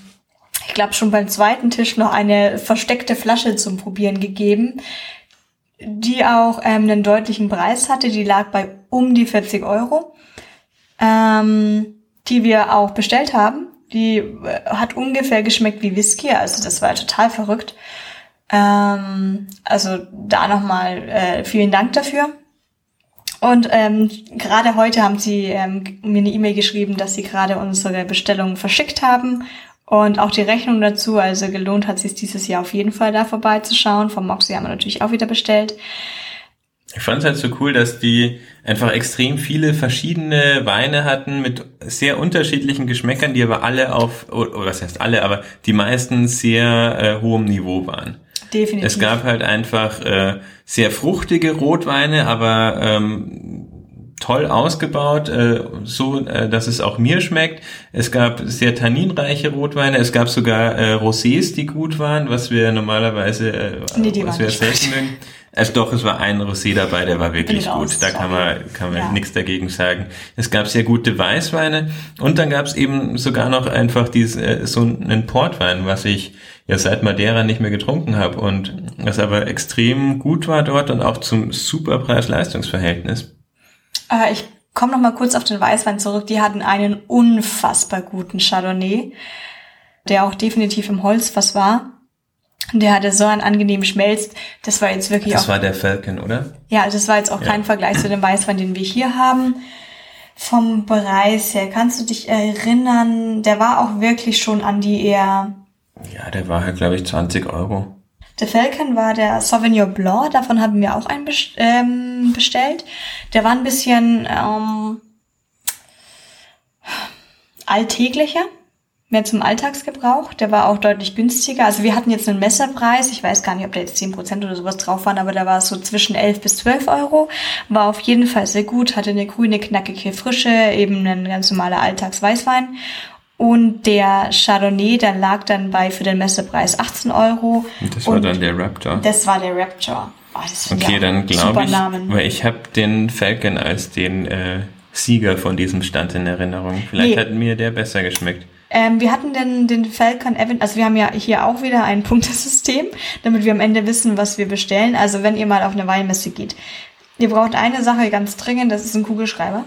ich glaube schon beim zweiten Tisch noch eine versteckte Flasche zum Probieren gegeben, die auch ähm, einen deutlichen Preis hatte. Die lag bei um die 40 Euro ähm, die wir auch bestellt haben. Die äh, hat ungefähr geschmeckt wie Whisky, also das war total verrückt. Ähm, also da nochmal äh, vielen Dank dafür. Und ähm, gerade heute haben sie ähm, mir eine E-Mail geschrieben, dass sie gerade unsere Bestellung verschickt haben und auch die Rechnung dazu. Also gelohnt hat sich dieses Jahr auf jeden Fall da vorbeizuschauen. Vom Moxie haben wir natürlich auch wieder bestellt. Ich fand es halt so cool, dass die einfach extrem viele verschiedene Weine hatten mit sehr unterschiedlichen Geschmäckern, die aber alle auf, oder was heißt alle, aber die meisten sehr äh, hohem Niveau waren. Definitiv. Es gab halt einfach äh, sehr fruchtige Rotweine, aber ähm, toll ausgebaut, äh, so äh, dass es auch mir schmeckt. Es gab sehr tanninreiche Rotweine, es gab sogar äh, Rosés, die gut waren, was wir normalerweise äh, nee, was wir selten mögen. Also doch, es war ein Rosé dabei, der war wirklich gut. Da kann man, kann man ja. nichts dagegen sagen. Es gab sehr gute Weißweine und dann gab es eben sogar noch einfach diese, äh, so einen Portwein, was ich ja seit Madeira nicht mehr getrunken habe und was aber extrem gut war dort und auch zum super Preis-Leistungs-Verhältnis. Äh, ich komme noch mal kurz auf den Weißwein zurück. Die hatten einen unfassbar guten Chardonnay, der auch definitiv im Holzfass war. Der hatte so einen angenehmen Schmelz. Das war jetzt wirklich das auch. Das war der Falcon, oder? Ja, das war jetzt auch ja. kein Vergleich zu dem Weißwein, den wir hier haben. Vom Preis her, kannst du dich erinnern, der war auch wirklich schon an die eher. Ja, der war halt, glaube ich, 20 Euro. Der Falcon war der Sauvignon Blanc, davon haben wir auch einen ähm, bestellt. Der war ein bisschen ähm, alltäglicher mehr zum Alltagsgebrauch. Der war auch deutlich günstiger. Also wir hatten jetzt einen Messerpreis. Ich weiß gar nicht, ob da jetzt 10% oder sowas drauf waren, aber da war es so zwischen 11 bis 12 Euro. War auf jeden Fall sehr gut, hatte eine grüne, knackige Frische, eben ein ganz normaler Alltagsweißwein. Und der Chardonnay, der lag dann bei für den Messerpreis 18 Euro. Und das war Und dann der Raptor. Das war der Raptor. Oh, okay, dann glaube ich, weil ich habe den Falcon als den äh, Sieger von diesem Stand in Erinnerung. Vielleicht nee. hat mir der besser geschmeckt. Ähm, wir hatten den, den Falcon Event, also wir haben ja hier auch wieder ein Punktesystem, damit wir am Ende wissen, was wir bestellen. Also wenn ihr mal auf eine Weinmesse geht. Ihr braucht eine Sache ganz dringend, das ist ein Kugelschreiber.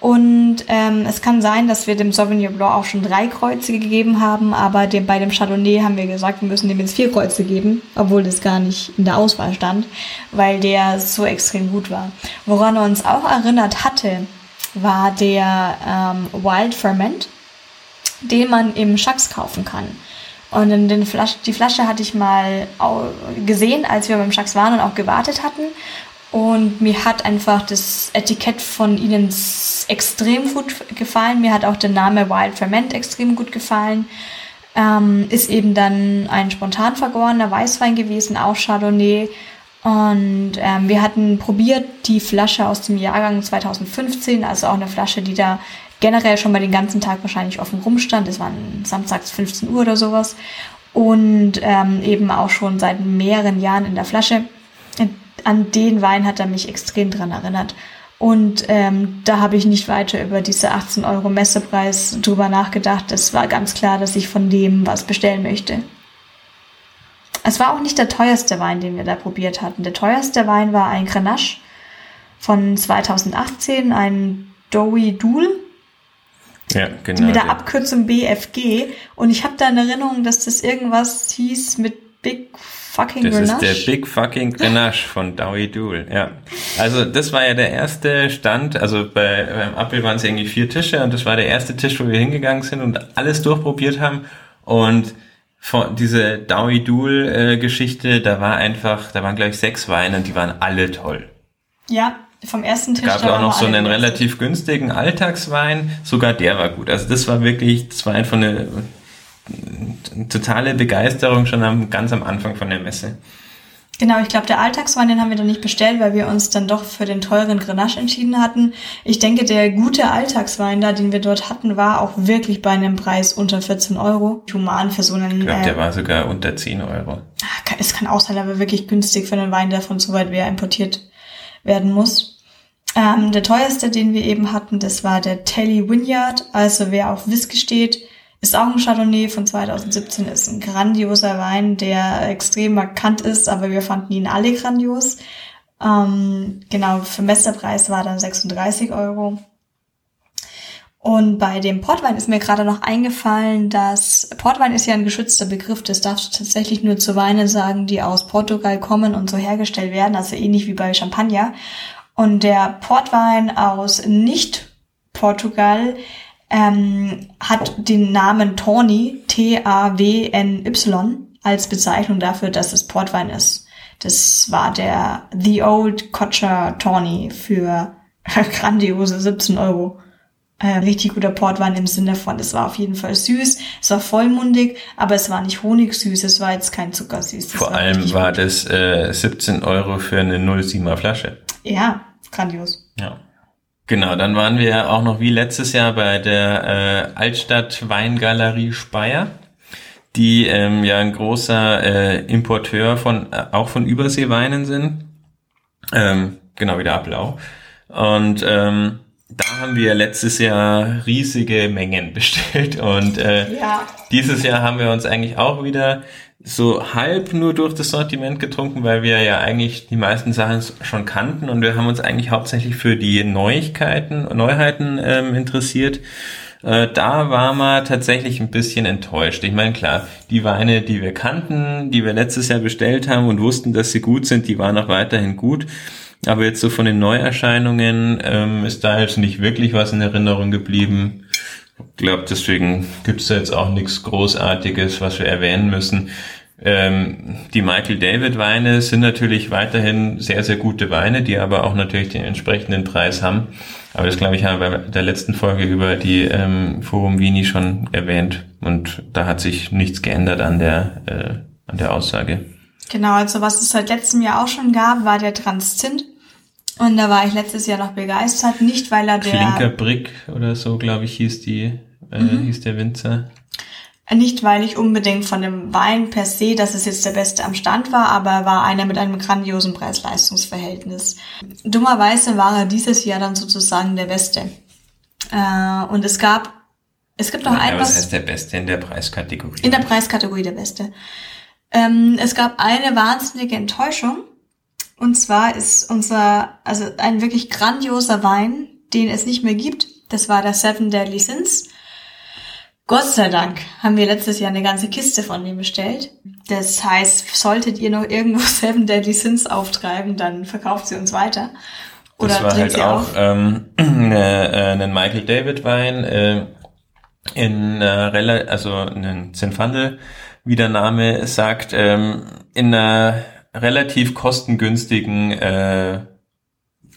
Und ähm, es kann sein, dass wir dem Sauvignon Blanc auch schon drei Kreuze gegeben haben, aber dem, bei dem Chardonnay haben wir gesagt, wir müssen dem jetzt vier Kreuze geben, obwohl das gar nicht in der Auswahl stand, weil der so extrem gut war. Woran er uns auch erinnert hatte, war der ähm, Wild Ferment den man im Schacks kaufen kann. Und in den Flasche, die Flasche hatte ich mal gesehen, als wir beim Jacques waren und auch gewartet hatten. Und mir hat einfach das Etikett von ihnen extrem gut gefallen. Mir hat auch der Name Wild Ferment extrem gut gefallen. Ähm, ist eben dann ein spontan vergorener Weißwein gewesen, auch Chardonnay. Und ähm, wir hatten probiert die Flasche aus dem Jahrgang 2015, also auch eine Flasche, die da generell schon mal den ganzen Tag wahrscheinlich offen rumstand. Es war samstags 15 Uhr oder sowas. Und ähm, eben auch schon seit mehreren Jahren in der Flasche. An den Wein hat er mich extrem dran erinnert. Und ähm, da habe ich nicht weiter über diese 18 Euro Messepreis drüber nachgedacht. Es war ganz klar, dass ich von dem was bestellen möchte. Es war auch nicht der teuerste Wein, den wir da probiert hatten. Der teuerste Wein war ein Grenache von 2018, ein Dowie Dool. Ja, genau. Mit der Abkürzung BFG. Und ich habe da in Erinnerung, dass das irgendwas hieß mit Big fucking das Grenache. Das ist der Big fucking Grenache von Dowie Dool, ja. Also das war ja der erste Stand, also bei, beim Apfel waren es irgendwie vier Tische und das war der erste Tisch, wo wir hingegangen sind und alles durchprobiert haben und von, diese Dowie Dool äh, Geschichte, da war einfach, da waren gleich sechs Weine und die waren alle toll. Ja, vom ersten Tisch. Es gab auch noch so einen relativ günstigen Alltagswein, sogar der war gut. Also das war wirklich, das war einfach eine totale Begeisterung schon am, ganz am Anfang von der Messe. Genau, ich glaube, der Alltagswein, den haben wir dann nicht bestellt, weil wir uns dann doch für den teuren Grenache entschieden hatten. Ich denke, der gute Alltagswein da, den wir dort hatten, war auch wirklich bei einem Preis unter 14 Euro. Human für so einen... Ich glaube, der äh, war sogar unter 10 Euro. Ah, es kann auch sein, aber wirklich günstig für einen Wein, der von so weit wer importiert werden muss. Ähm, der teuerste, den wir eben hatten, das war der Telly Vineyard. Also wer auf Whisky steht, ist auch ein Chardonnay von 2017, ist ein grandioser Wein, der extrem markant ist, aber wir fanden ihn alle grandios. Ähm, genau, für Mesterpreis war dann 36 Euro. Und bei dem Portwein ist mir gerade noch eingefallen, dass Portwein ist ja ein geschützter Begriff. Das darfst du tatsächlich nur zu Weinen sagen, die aus Portugal kommen und so hergestellt werden, also ähnlich wie bei Champagner. Und der Portwein aus Nicht-Portugal ähm, hat den Namen Tawny, T-A-W-N-Y, als Bezeichnung dafür, dass es Portwein ist. Das war der The Old Kocher Tawny für grandiose 17 Euro. Äh, richtig guter Portwein im Sinne von, es war auf jeden Fall süß, es war vollmundig, aber es war nicht honigsüß, es war jetzt kein Zuckersüß. Vor war allem war gut. das äh, 17 Euro für eine 07er Flasche. Ja, grandios. Ja. Genau, dann waren wir auch noch wie letztes Jahr bei der äh, Altstadt Weingalerie Speyer, die ähm, ja ein großer äh, Importeur von äh, auch von Überseeweinen sind. Ähm, genau wie der Ablau. Und ähm, da haben wir letztes Jahr riesige Mengen bestellt und äh, ja. dieses Jahr haben wir uns eigentlich auch wieder so halb nur durch das Sortiment getrunken, weil wir ja eigentlich die meisten Sachen schon kannten und wir haben uns eigentlich hauptsächlich für die Neuigkeiten, Neuheiten ähm, interessiert. Äh, da war man tatsächlich ein bisschen enttäuscht. Ich meine, klar, die Weine, die wir kannten, die wir letztes Jahr bestellt haben und wussten, dass sie gut sind, die waren auch weiterhin gut. Aber jetzt so von den Neuerscheinungen ähm, ist da jetzt nicht wirklich was in Erinnerung geblieben. Ich glaube, deswegen gibt es da jetzt auch nichts Großartiges, was wir erwähnen müssen. Ähm, die Michael David Weine sind natürlich weiterhin sehr, sehr gute Weine, die aber auch natürlich den entsprechenden Preis haben. Aber das, glaube ich, haben wir bei der letzten Folge über die ähm, Forum Vini schon erwähnt. Und da hat sich nichts geändert an der, äh, an der Aussage. Genau, also was es seit letztem Jahr auch schon gab, war der Transzint. Und da war ich letztes Jahr noch begeistert, nicht weil er der... Klinkerbrick oder so, glaube ich, hieß die, äh, mhm. hieß der Winzer. Nicht, weil ich unbedingt von dem Wein per se, dass es jetzt der beste am Stand war, aber er war einer mit einem grandiosen Preis-Leistungs-Verhältnis. Dummerweise war er dieses Jahr dann sozusagen der Beste. Äh, und es gab, es gibt noch Nein, ein was. Was heißt der Beste in der Preiskategorie? In der Preiskategorie der Beste. Ähm, es gab eine wahnsinnige Enttäuschung. Und zwar ist unser, also ein wirklich grandioser Wein, den es nicht mehr gibt. Das war der Seven Deadly Sins. Gott sei Dank haben wir letztes Jahr eine ganze Kiste von dem bestellt. Das heißt, solltet ihr noch irgendwo Seven Deadly Sins auftreiben, dann verkauft sie uns weiter. Oder das war halt auch ähm, äh, einen Michael David Wein äh, in äh, also einen Zinfandel wie der Name sagt, ähm, in einer relativ kostengünstigen äh,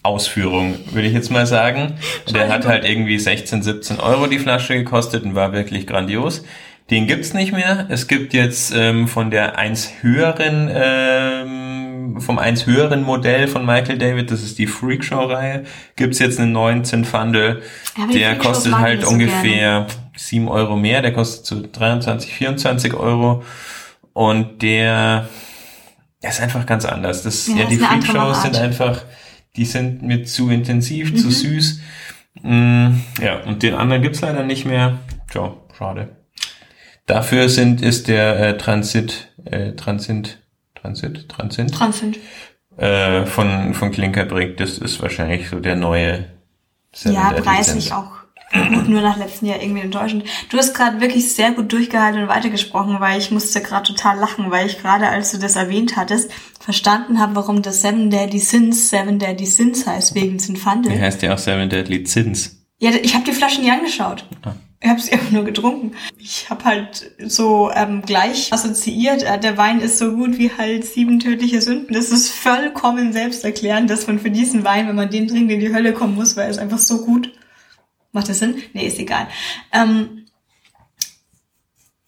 Ausführung, würde ich jetzt mal sagen. Der hat halt irgendwie 16, 17 Euro die Flasche gekostet und war wirklich grandios. Den gibt's nicht mehr. Es gibt jetzt ähm, von der eins höheren, ähm, vom eins höheren Modell von Michael David, das ist die Freakshow-Reihe, gibt's jetzt einen neuen Zinfandel. Ja, der kostet halt ungefähr sieben Euro mehr. Der kostet so 23, 24 Euro. Und der, der ist einfach ganz anders. Das, ja, ja die Freakshows sind einfach, die sind mir zu intensiv, mhm. zu süß. Mm, ja, und den anderen gibt's leider nicht mehr. Tja, schade. Dafür sind, ist der äh, Transit, äh, Transit, Transit, Transit, Transit. Äh, von, von Klinkerbrink, das ist wahrscheinlich so der neue Ja, preislich auch nur nach letztem Jahr irgendwie enttäuschend. Du hast gerade wirklich sehr gut durchgehalten und weitergesprochen, weil ich musste gerade total lachen, weil ich gerade, als du das erwähnt hattest, verstanden habe, warum das Seven Deadly Sins Seven Deadly Sins heißt, wegen Zinfandel. Der heißt ja auch Seven Deadly Sins. Ja, ich habe die Flaschen nie angeschaut. Ah. Ich habe sie einfach nur getrunken. Ich habe halt so ähm, gleich assoziiert, äh, der Wein ist so gut wie halt sieben tödliche Sünden. Das ist vollkommen selbsterklärend, dass man für diesen Wein, wenn man den trinkt, in die Hölle kommen muss, weil er ist einfach so gut. Macht das Sinn? Nee, ist egal. Ähm,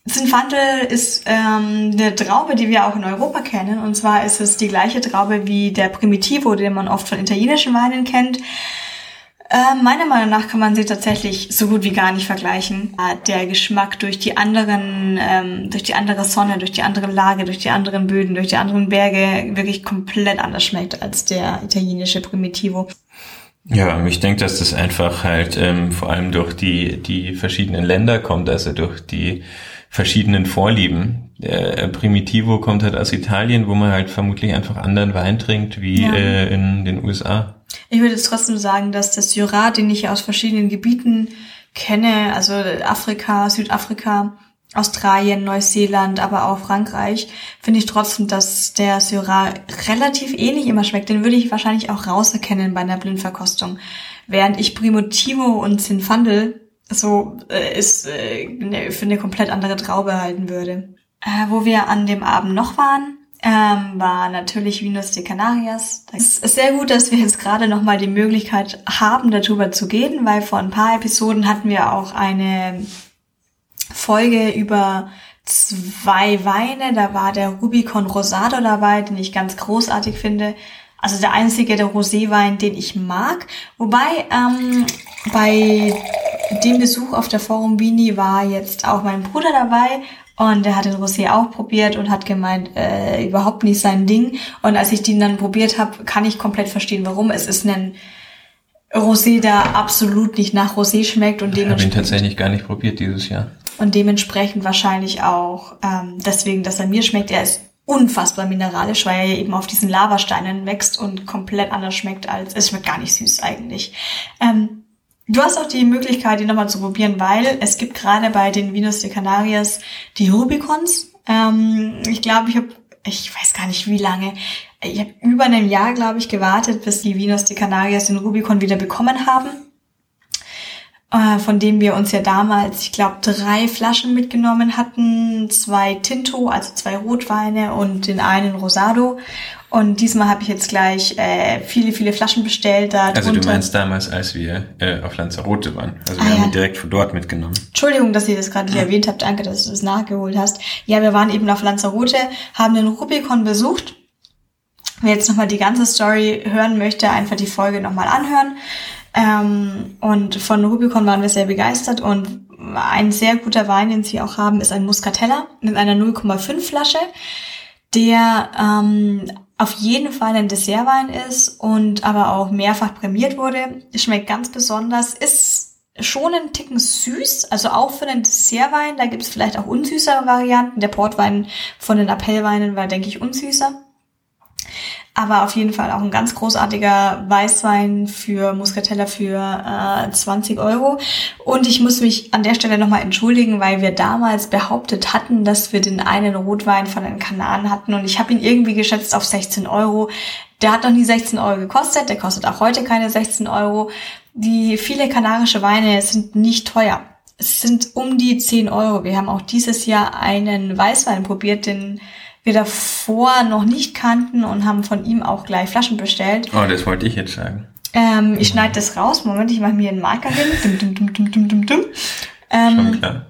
Zinfandel ist ähm, eine Traube, die wir auch in Europa kennen. Und zwar ist es die gleiche Traube wie der Primitivo, den man oft von italienischen Weinen kennt. Äh, meiner Meinung nach kann man sie tatsächlich so gut wie gar nicht vergleichen. Äh, der Geschmack durch die anderen, ähm, durch die andere Sonne, durch die andere Lage, durch die anderen Böden, durch die anderen Berge wirklich komplett anders schmeckt als der italienische Primitivo. Ja, ich denke, dass das einfach halt ähm, vor allem durch die, die verschiedenen Länder kommt, also durch die verschiedenen Vorlieben. Der Primitivo kommt halt aus Italien, wo man halt vermutlich einfach anderen Wein trinkt wie ja. äh, in den USA. Ich würde jetzt trotzdem sagen, dass das Syrah, den ich aus verschiedenen Gebieten kenne, also Afrika, Südafrika, Australien, Neuseeland, aber auch Frankreich, finde ich trotzdem, dass der Syrah relativ ähnlich immer schmeckt. Den würde ich wahrscheinlich auch rauserkennen bei einer Blindverkostung. Während ich Primitivo und Zinfandel so äh, ist äh, ne, für eine komplett andere Traube halten würde. Äh, wo wir an dem Abend noch waren, ähm, war natürlich Venus de Canarias. Es ist sehr gut, dass wir jetzt gerade nochmal die Möglichkeit haben, darüber zu gehen, weil vor ein paar Episoden hatten wir auch eine Folge über zwei Weine. Da war der Rubicon Rosado dabei, den ich ganz großartig finde. Also der einzige der Roséwein, den ich mag. Wobei ähm, bei dem Besuch auf der Forum Vini war jetzt auch mein Bruder dabei und der hat den Rosé auch probiert und hat gemeint, äh, überhaupt nicht sein Ding. Und als ich den dann probiert habe, kann ich komplett verstehen, warum. Es ist ein Rosé, der absolut nicht nach Rosé schmeckt und dementsprechend. Ich habe ihn tatsächlich gar nicht probiert dieses Jahr. Und dementsprechend wahrscheinlich auch ähm, deswegen, dass er mir schmeckt. Er ist unfassbar mineralisch, weil er ja eben auf diesen Lavasteinen wächst und komplett anders schmeckt als es schmeckt gar nicht süß eigentlich. Ähm, Du hast auch die Möglichkeit, die nochmal zu probieren, weil es gibt gerade bei den Vinos de Canarias die Rubicons. Ähm, ich glaube, ich habe, ich weiß gar nicht wie lange, ich habe über ein Jahr, glaube ich, gewartet, bis die Vinos de Canarias den Rubicon wieder bekommen haben. Äh, von dem wir uns ja damals, ich glaube, drei Flaschen mitgenommen hatten, zwei Tinto, also zwei Rotweine und den einen Rosado. Und diesmal habe ich jetzt gleich äh, viele, viele Flaschen bestellt. Da also du meinst damals, als wir äh, auf Lanzarote waren. Also wir ah, haben ja. ihn direkt von dort mitgenommen. Entschuldigung, dass ihr das gerade nicht erwähnt habt. Danke, dass du das nachgeholt hast. Ja, wir waren eben auf Lanzarote, haben den Rubicon besucht. Wer jetzt nochmal die ganze Story hören möchte, einfach die Folge nochmal anhören. Ähm, und von Rubicon waren wir sehr begeistert und ein sehr guter Wein, den sie auch haben, ist ein Muscatella mit einer 0,5 Flasche, der ähm, auf jeden Fall ein Dessertwein ist und aber auch mehrfach prämiert wurde. Schmeckt ganz besonders, ist schon ein Ticken süß, also auch für einen Dessertwein. Da gibt es vielleicht auch unsüßere Varianten. Der Portwein von den Appellweinen war, denke ich, unsüßer. Aber auf jeden Fall auch ein ganz großartiger Weißwein für Muscatella für äh, 20 Euro. Und ich muss mich an der Stelle nochmal entschuldigen, weil wir damals behauptet hatten, dass wir den einen Rotwein von den Kanaren hatten. Und ich habe ihn irgendwie geschätzt auf 16 Euro. Der hat noch nie 16 Euro gekostet. Der kostet auch heute keine 16 Euro. Die viele kanarische Weine sind nicht teuer. Es sind um die 10 Euro. Wir haben auch dieses Jahr einen Weißwein probiert, den wir davor noch nicht kannten und haben von ihm auch gleich Flaschen bestellt. Oh, das wollte ich jetzt sagen. Ähm, ich schneide das raus. Moment, ich mache mir einen Marker hin. Dum, dum, dum, dum, dum, dum, dum. Schon Ähm, klar.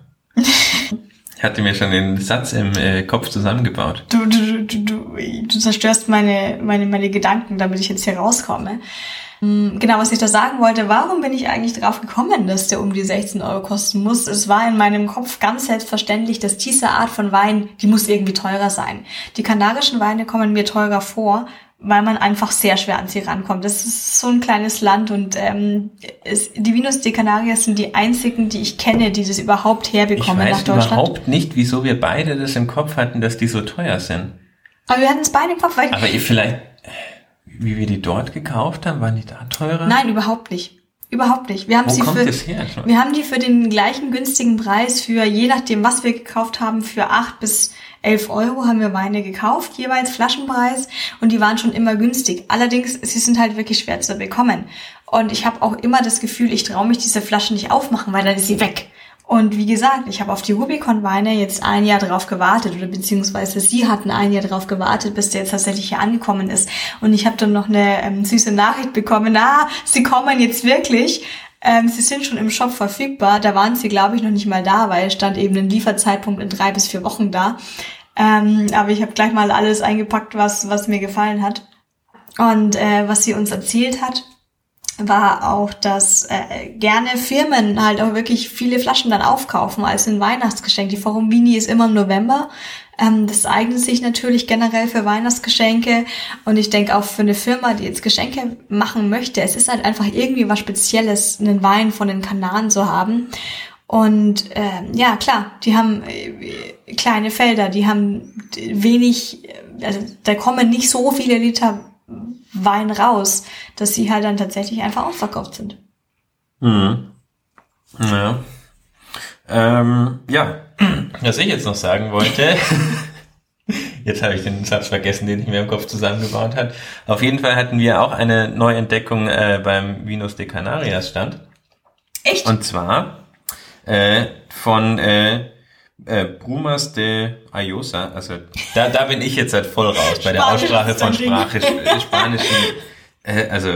Ich hatte mir schon den Satz im äh, Kopf zusammengebaut. du, du, du, du, du zerstörst meine, meine, meine Gedanken, damit ich jetzt hier rauskomme. Hm, Genau, was ich da sagen wollte, warum bin ich eigentlich drauf gekommen, dass der um die 16 Euro kosten muss? Es war in meinem Kopf ganz selbstverständlich, dass diese Art von Wein, die muss irgendwie teurer sein. Die kanarischen Weine kommen mir teurer vor, weil man einfach sehr schwer an sie rankommt. Das ist so ein kleines Land und ähm, es, die Vinos de Canarias sind die einzigen, die ich kenne, die das überhaupt Ich herbekommen nach weiß Deutschland. überhaupt nicht, wieso wir beide das im Kopf hatten, dass die so teuer sind. Aber wir hatten es beide im Kopf, weil Aber ihr vielleicht, wie wir die dort gekauft haben, waren die da teurer? Nein, überhaupt nicht. Überhaupt nicht. Wir haben Wo sie kommt für, das her? wir haben die für den gleichen günstigen Preis für, je nachdem, was wir gekauft haben, für acht bis elf Euro haben wir Weine gekauft, jeweils Flaschenpreis, und die waren schon immer günstig. Allerdings, sie sind halt wirklich schwer zu bekommen. Und ich habe auch immer das Gefühl, ich traue mich diese Flaschen nicht aufmachen, weil dann ist sie weg. Und wie gesagt, ich habe auf die Rubicon-Weine jetzt ein Jahr drauf gewartet oder beziehungsweise sie hatten ein Jahr drauf gewartet, bis der jetzt tatsächlich hier angekommen ist. Und ich habe dann noch eine ähm, süße Nachricht bekommen, ah, sie kommen jetzt wirklich. Ähm, sie sind schon im Shop verfügbar. Da waren sie, glaube ich, noch nicht mal da, weil es stand eben ein Lieferzeitpunkt in drei bis vier Wochen da. Ähm, aber ich habe gleich mal alles eingepackt, was, was mir gefallen hat. Und äh, was sie uns erzählt hat, war auch, dass äh, gerne Firmen halt auch wirklich viele Flaschen dann aufkaufen als ein Weihnachtsgeschenk. Die Forum Vini ist immer im November. Ähm, das eignet sich natürlich generell für Weihnachtsgeschenke. Und ich denke auch für eine Firma, die jetzt Geschenke machen möchte, es ist halt einfach irgendwie was Spezielles, einen Wein von den Kanaren zu haben. Und ähm, ja, klar, die haben äh, kleine Felder, die haben wenig, also da kommen nicht so viele Liter Wein raus, dass sie halt dann tatsächlich einfach ausverkauft sind. Mhm. Ja. Ähm, ja, was ich jetzt noch sagen wollte, jetzt habe ich den Satz vergessen, den ich mir im Kopf zusammengebaut hat. Auf jeden Fall hatten wir auch eine Neuentdeckung äh, beim Vinos de Canarias stand. Echt? Und zwar äh, von äh, äh, Brumas de Ayosa. Also da, da bin ich jetzt halt voll raus bei der Aussprache von. Sprache, äh, spanischen. Äh, also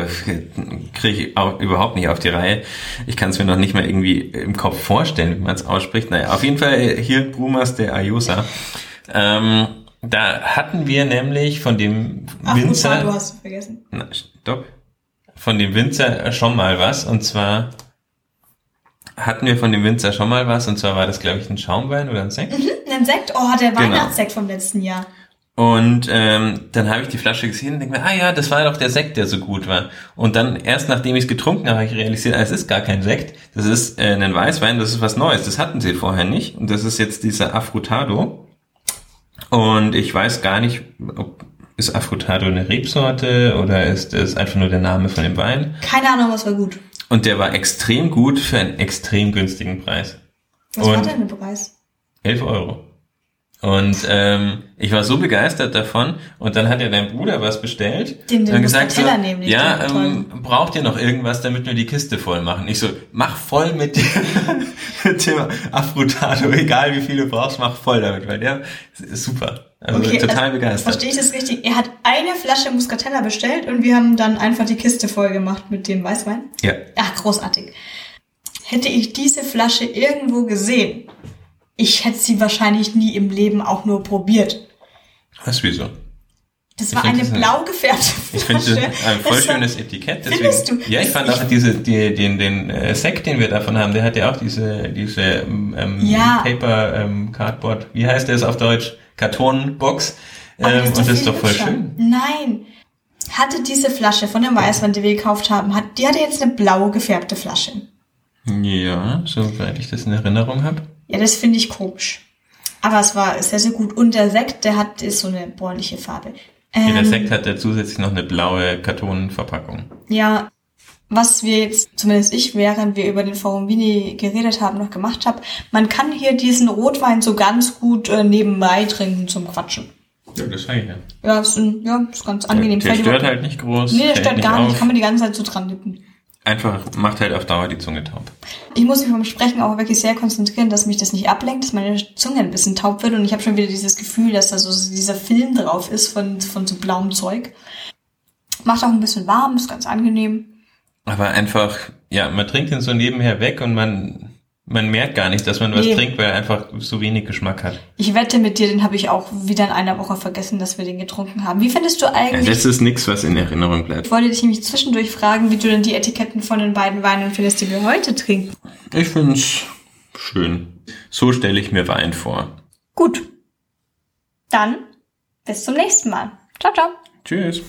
kriege ich auch überhaupt nicht auf die Reihe. Ich kann es mir noch nicht mal irgendwie im Kopf vorstellen, wie man es ausspricht. Naja, auf jeden Fall äh, hier Brumas de Ayosa. Ähm, da hatten wir nämlich von dem Ach, Winzer. Musa, du hast es vergessen. Na, stopp. Von dem Winzer schon mal was. Und zwar hatten wir von dem Winzer schon mal was. Und zwar war das, glaube ich, ein Schaumwein oder ein Sekt. Ein Sekt? Oh, der Genau. Weihnachtssekt vom letzten Jahr. Und ähm, dann habe ich die Flasche gesehen und denke mir, ah ja, das war doch der Sekt, der so gut war. Und dann erst nachdem ich es getrunken habe, habe ich realisiert, ah, es ist gar kein Sekt. Das ist äh, ein Weißwein, das ist was Neues. Das hatten sie vorher nicht. Und das ist jetzt dieser Affrutado. Und ich weiß gar nicht, ob ist Affrutado eine Rebsorte oder ist es einfach nur der Name von dem Wein. Keine Ahnung, was war gut. Und der war extrem gut für einen extrem günstigen Preis. Was war Und- denn der Preis? 11 Euro. Und ähm, ich war so begeistert davon. Und dann hat ja dein Bruder was bestellt. Den- den und gesagt so, Muscatella nämlich, ja, ähm, braucht ihr noch irgendwas, damit wir die Kiste voll machen? Ich so, mach voll mit dem, mit dem Affrutado, egal wie viel du brauchst, mach voll damit, weil der ist super. Also total also, begeistert. Verstehe ich das richtig? Er hat eine Flasche Muscatella bestellt und wir haben dann einfach die Kiste voll gemacht mit dem Weißwein. Ja. Ach, großartig. Hätte ich diese Flasche irgendwo gesehen, ich hätte sie wahrscheinlich nie im Leben auch nur probiert. Was, wieso? Das Ich war eine das blau gefärbte Flasche. Ich finde das ein voll Das schönes Etikett. Findest du? Ja, ich fand auch diese, die, den, den äh, Sekt, den wir davon haben, der hat ja auch diese, diese ähm, Ja. Paper ähm, Cardboard, wie heißt das auf Deutsch? Kartonbox. Ähm, und das ist doch voll schön. Nein. Hatte diese Flasche von dem Weißwein, die wir gekauft haben, hat, die hatte jetzt eine blau gefärbte Flasche. Ja, soweit ich das in Erinnerung habe. Ja, das finde ich komisch. Aber es war sehr, sehr gut. Und der Sekt, der hat, ist so eine bräunliche Farbe. Ja, der Ähm, Sekt hat ja zusätzlich noch eine blaue Kartonverpackung. Ja, was wir jetzt, zumindest ich, während wir über den Forum Vini geredet haben, noch gemacht habe, man kann hier diesen Rotwein so ganz gut äh, nebenbei trinken zum Quatschen. Ja, das sage ich ja. Ja, ist, ein, ja, ist ganz angenehm. Der Fällt stört halt nicht groß. Nee, der stört gar nicht. auf. Kann man die ganze Zeit so dran nippen. Einfach macht halt auf Dauer die Zunge taub. Ich muss mich beim Sprechen auch wirklich sehr konzentrieren, dass mich das nicht ablenkt, dass meine Zunge ein bisschen taub wird und ich habe schon wieder dieses Gefühl, dass da so dieser Film drauf ist von, von so blauem Zeug. Macht auch ein bisschen warm, ist ganz angenehm. Aber einfach, ja, man trinkt ihn so nebenher weg und man, man merkt gar nicht, dass man was Nee. trinkt, weil er einfach so wenig Geschmack hat. Ich wette mit dir, den habe ich auch wieder in einer Woche vergessen, dass wir den getrunken haben. Wie findest du eigentlich... Das ist nichts, was in Erinnerung bleibt. Ich wollte dich nämlich zwischendurch fragen, wie du denn die Etiketten von den beiden Weinen findest, die wir heute trinken. Ich find's schön. So stelle ich mir Wein vor. Gut. Dann bis zum nächsten Mal. Ciao, ciao. Tschüss.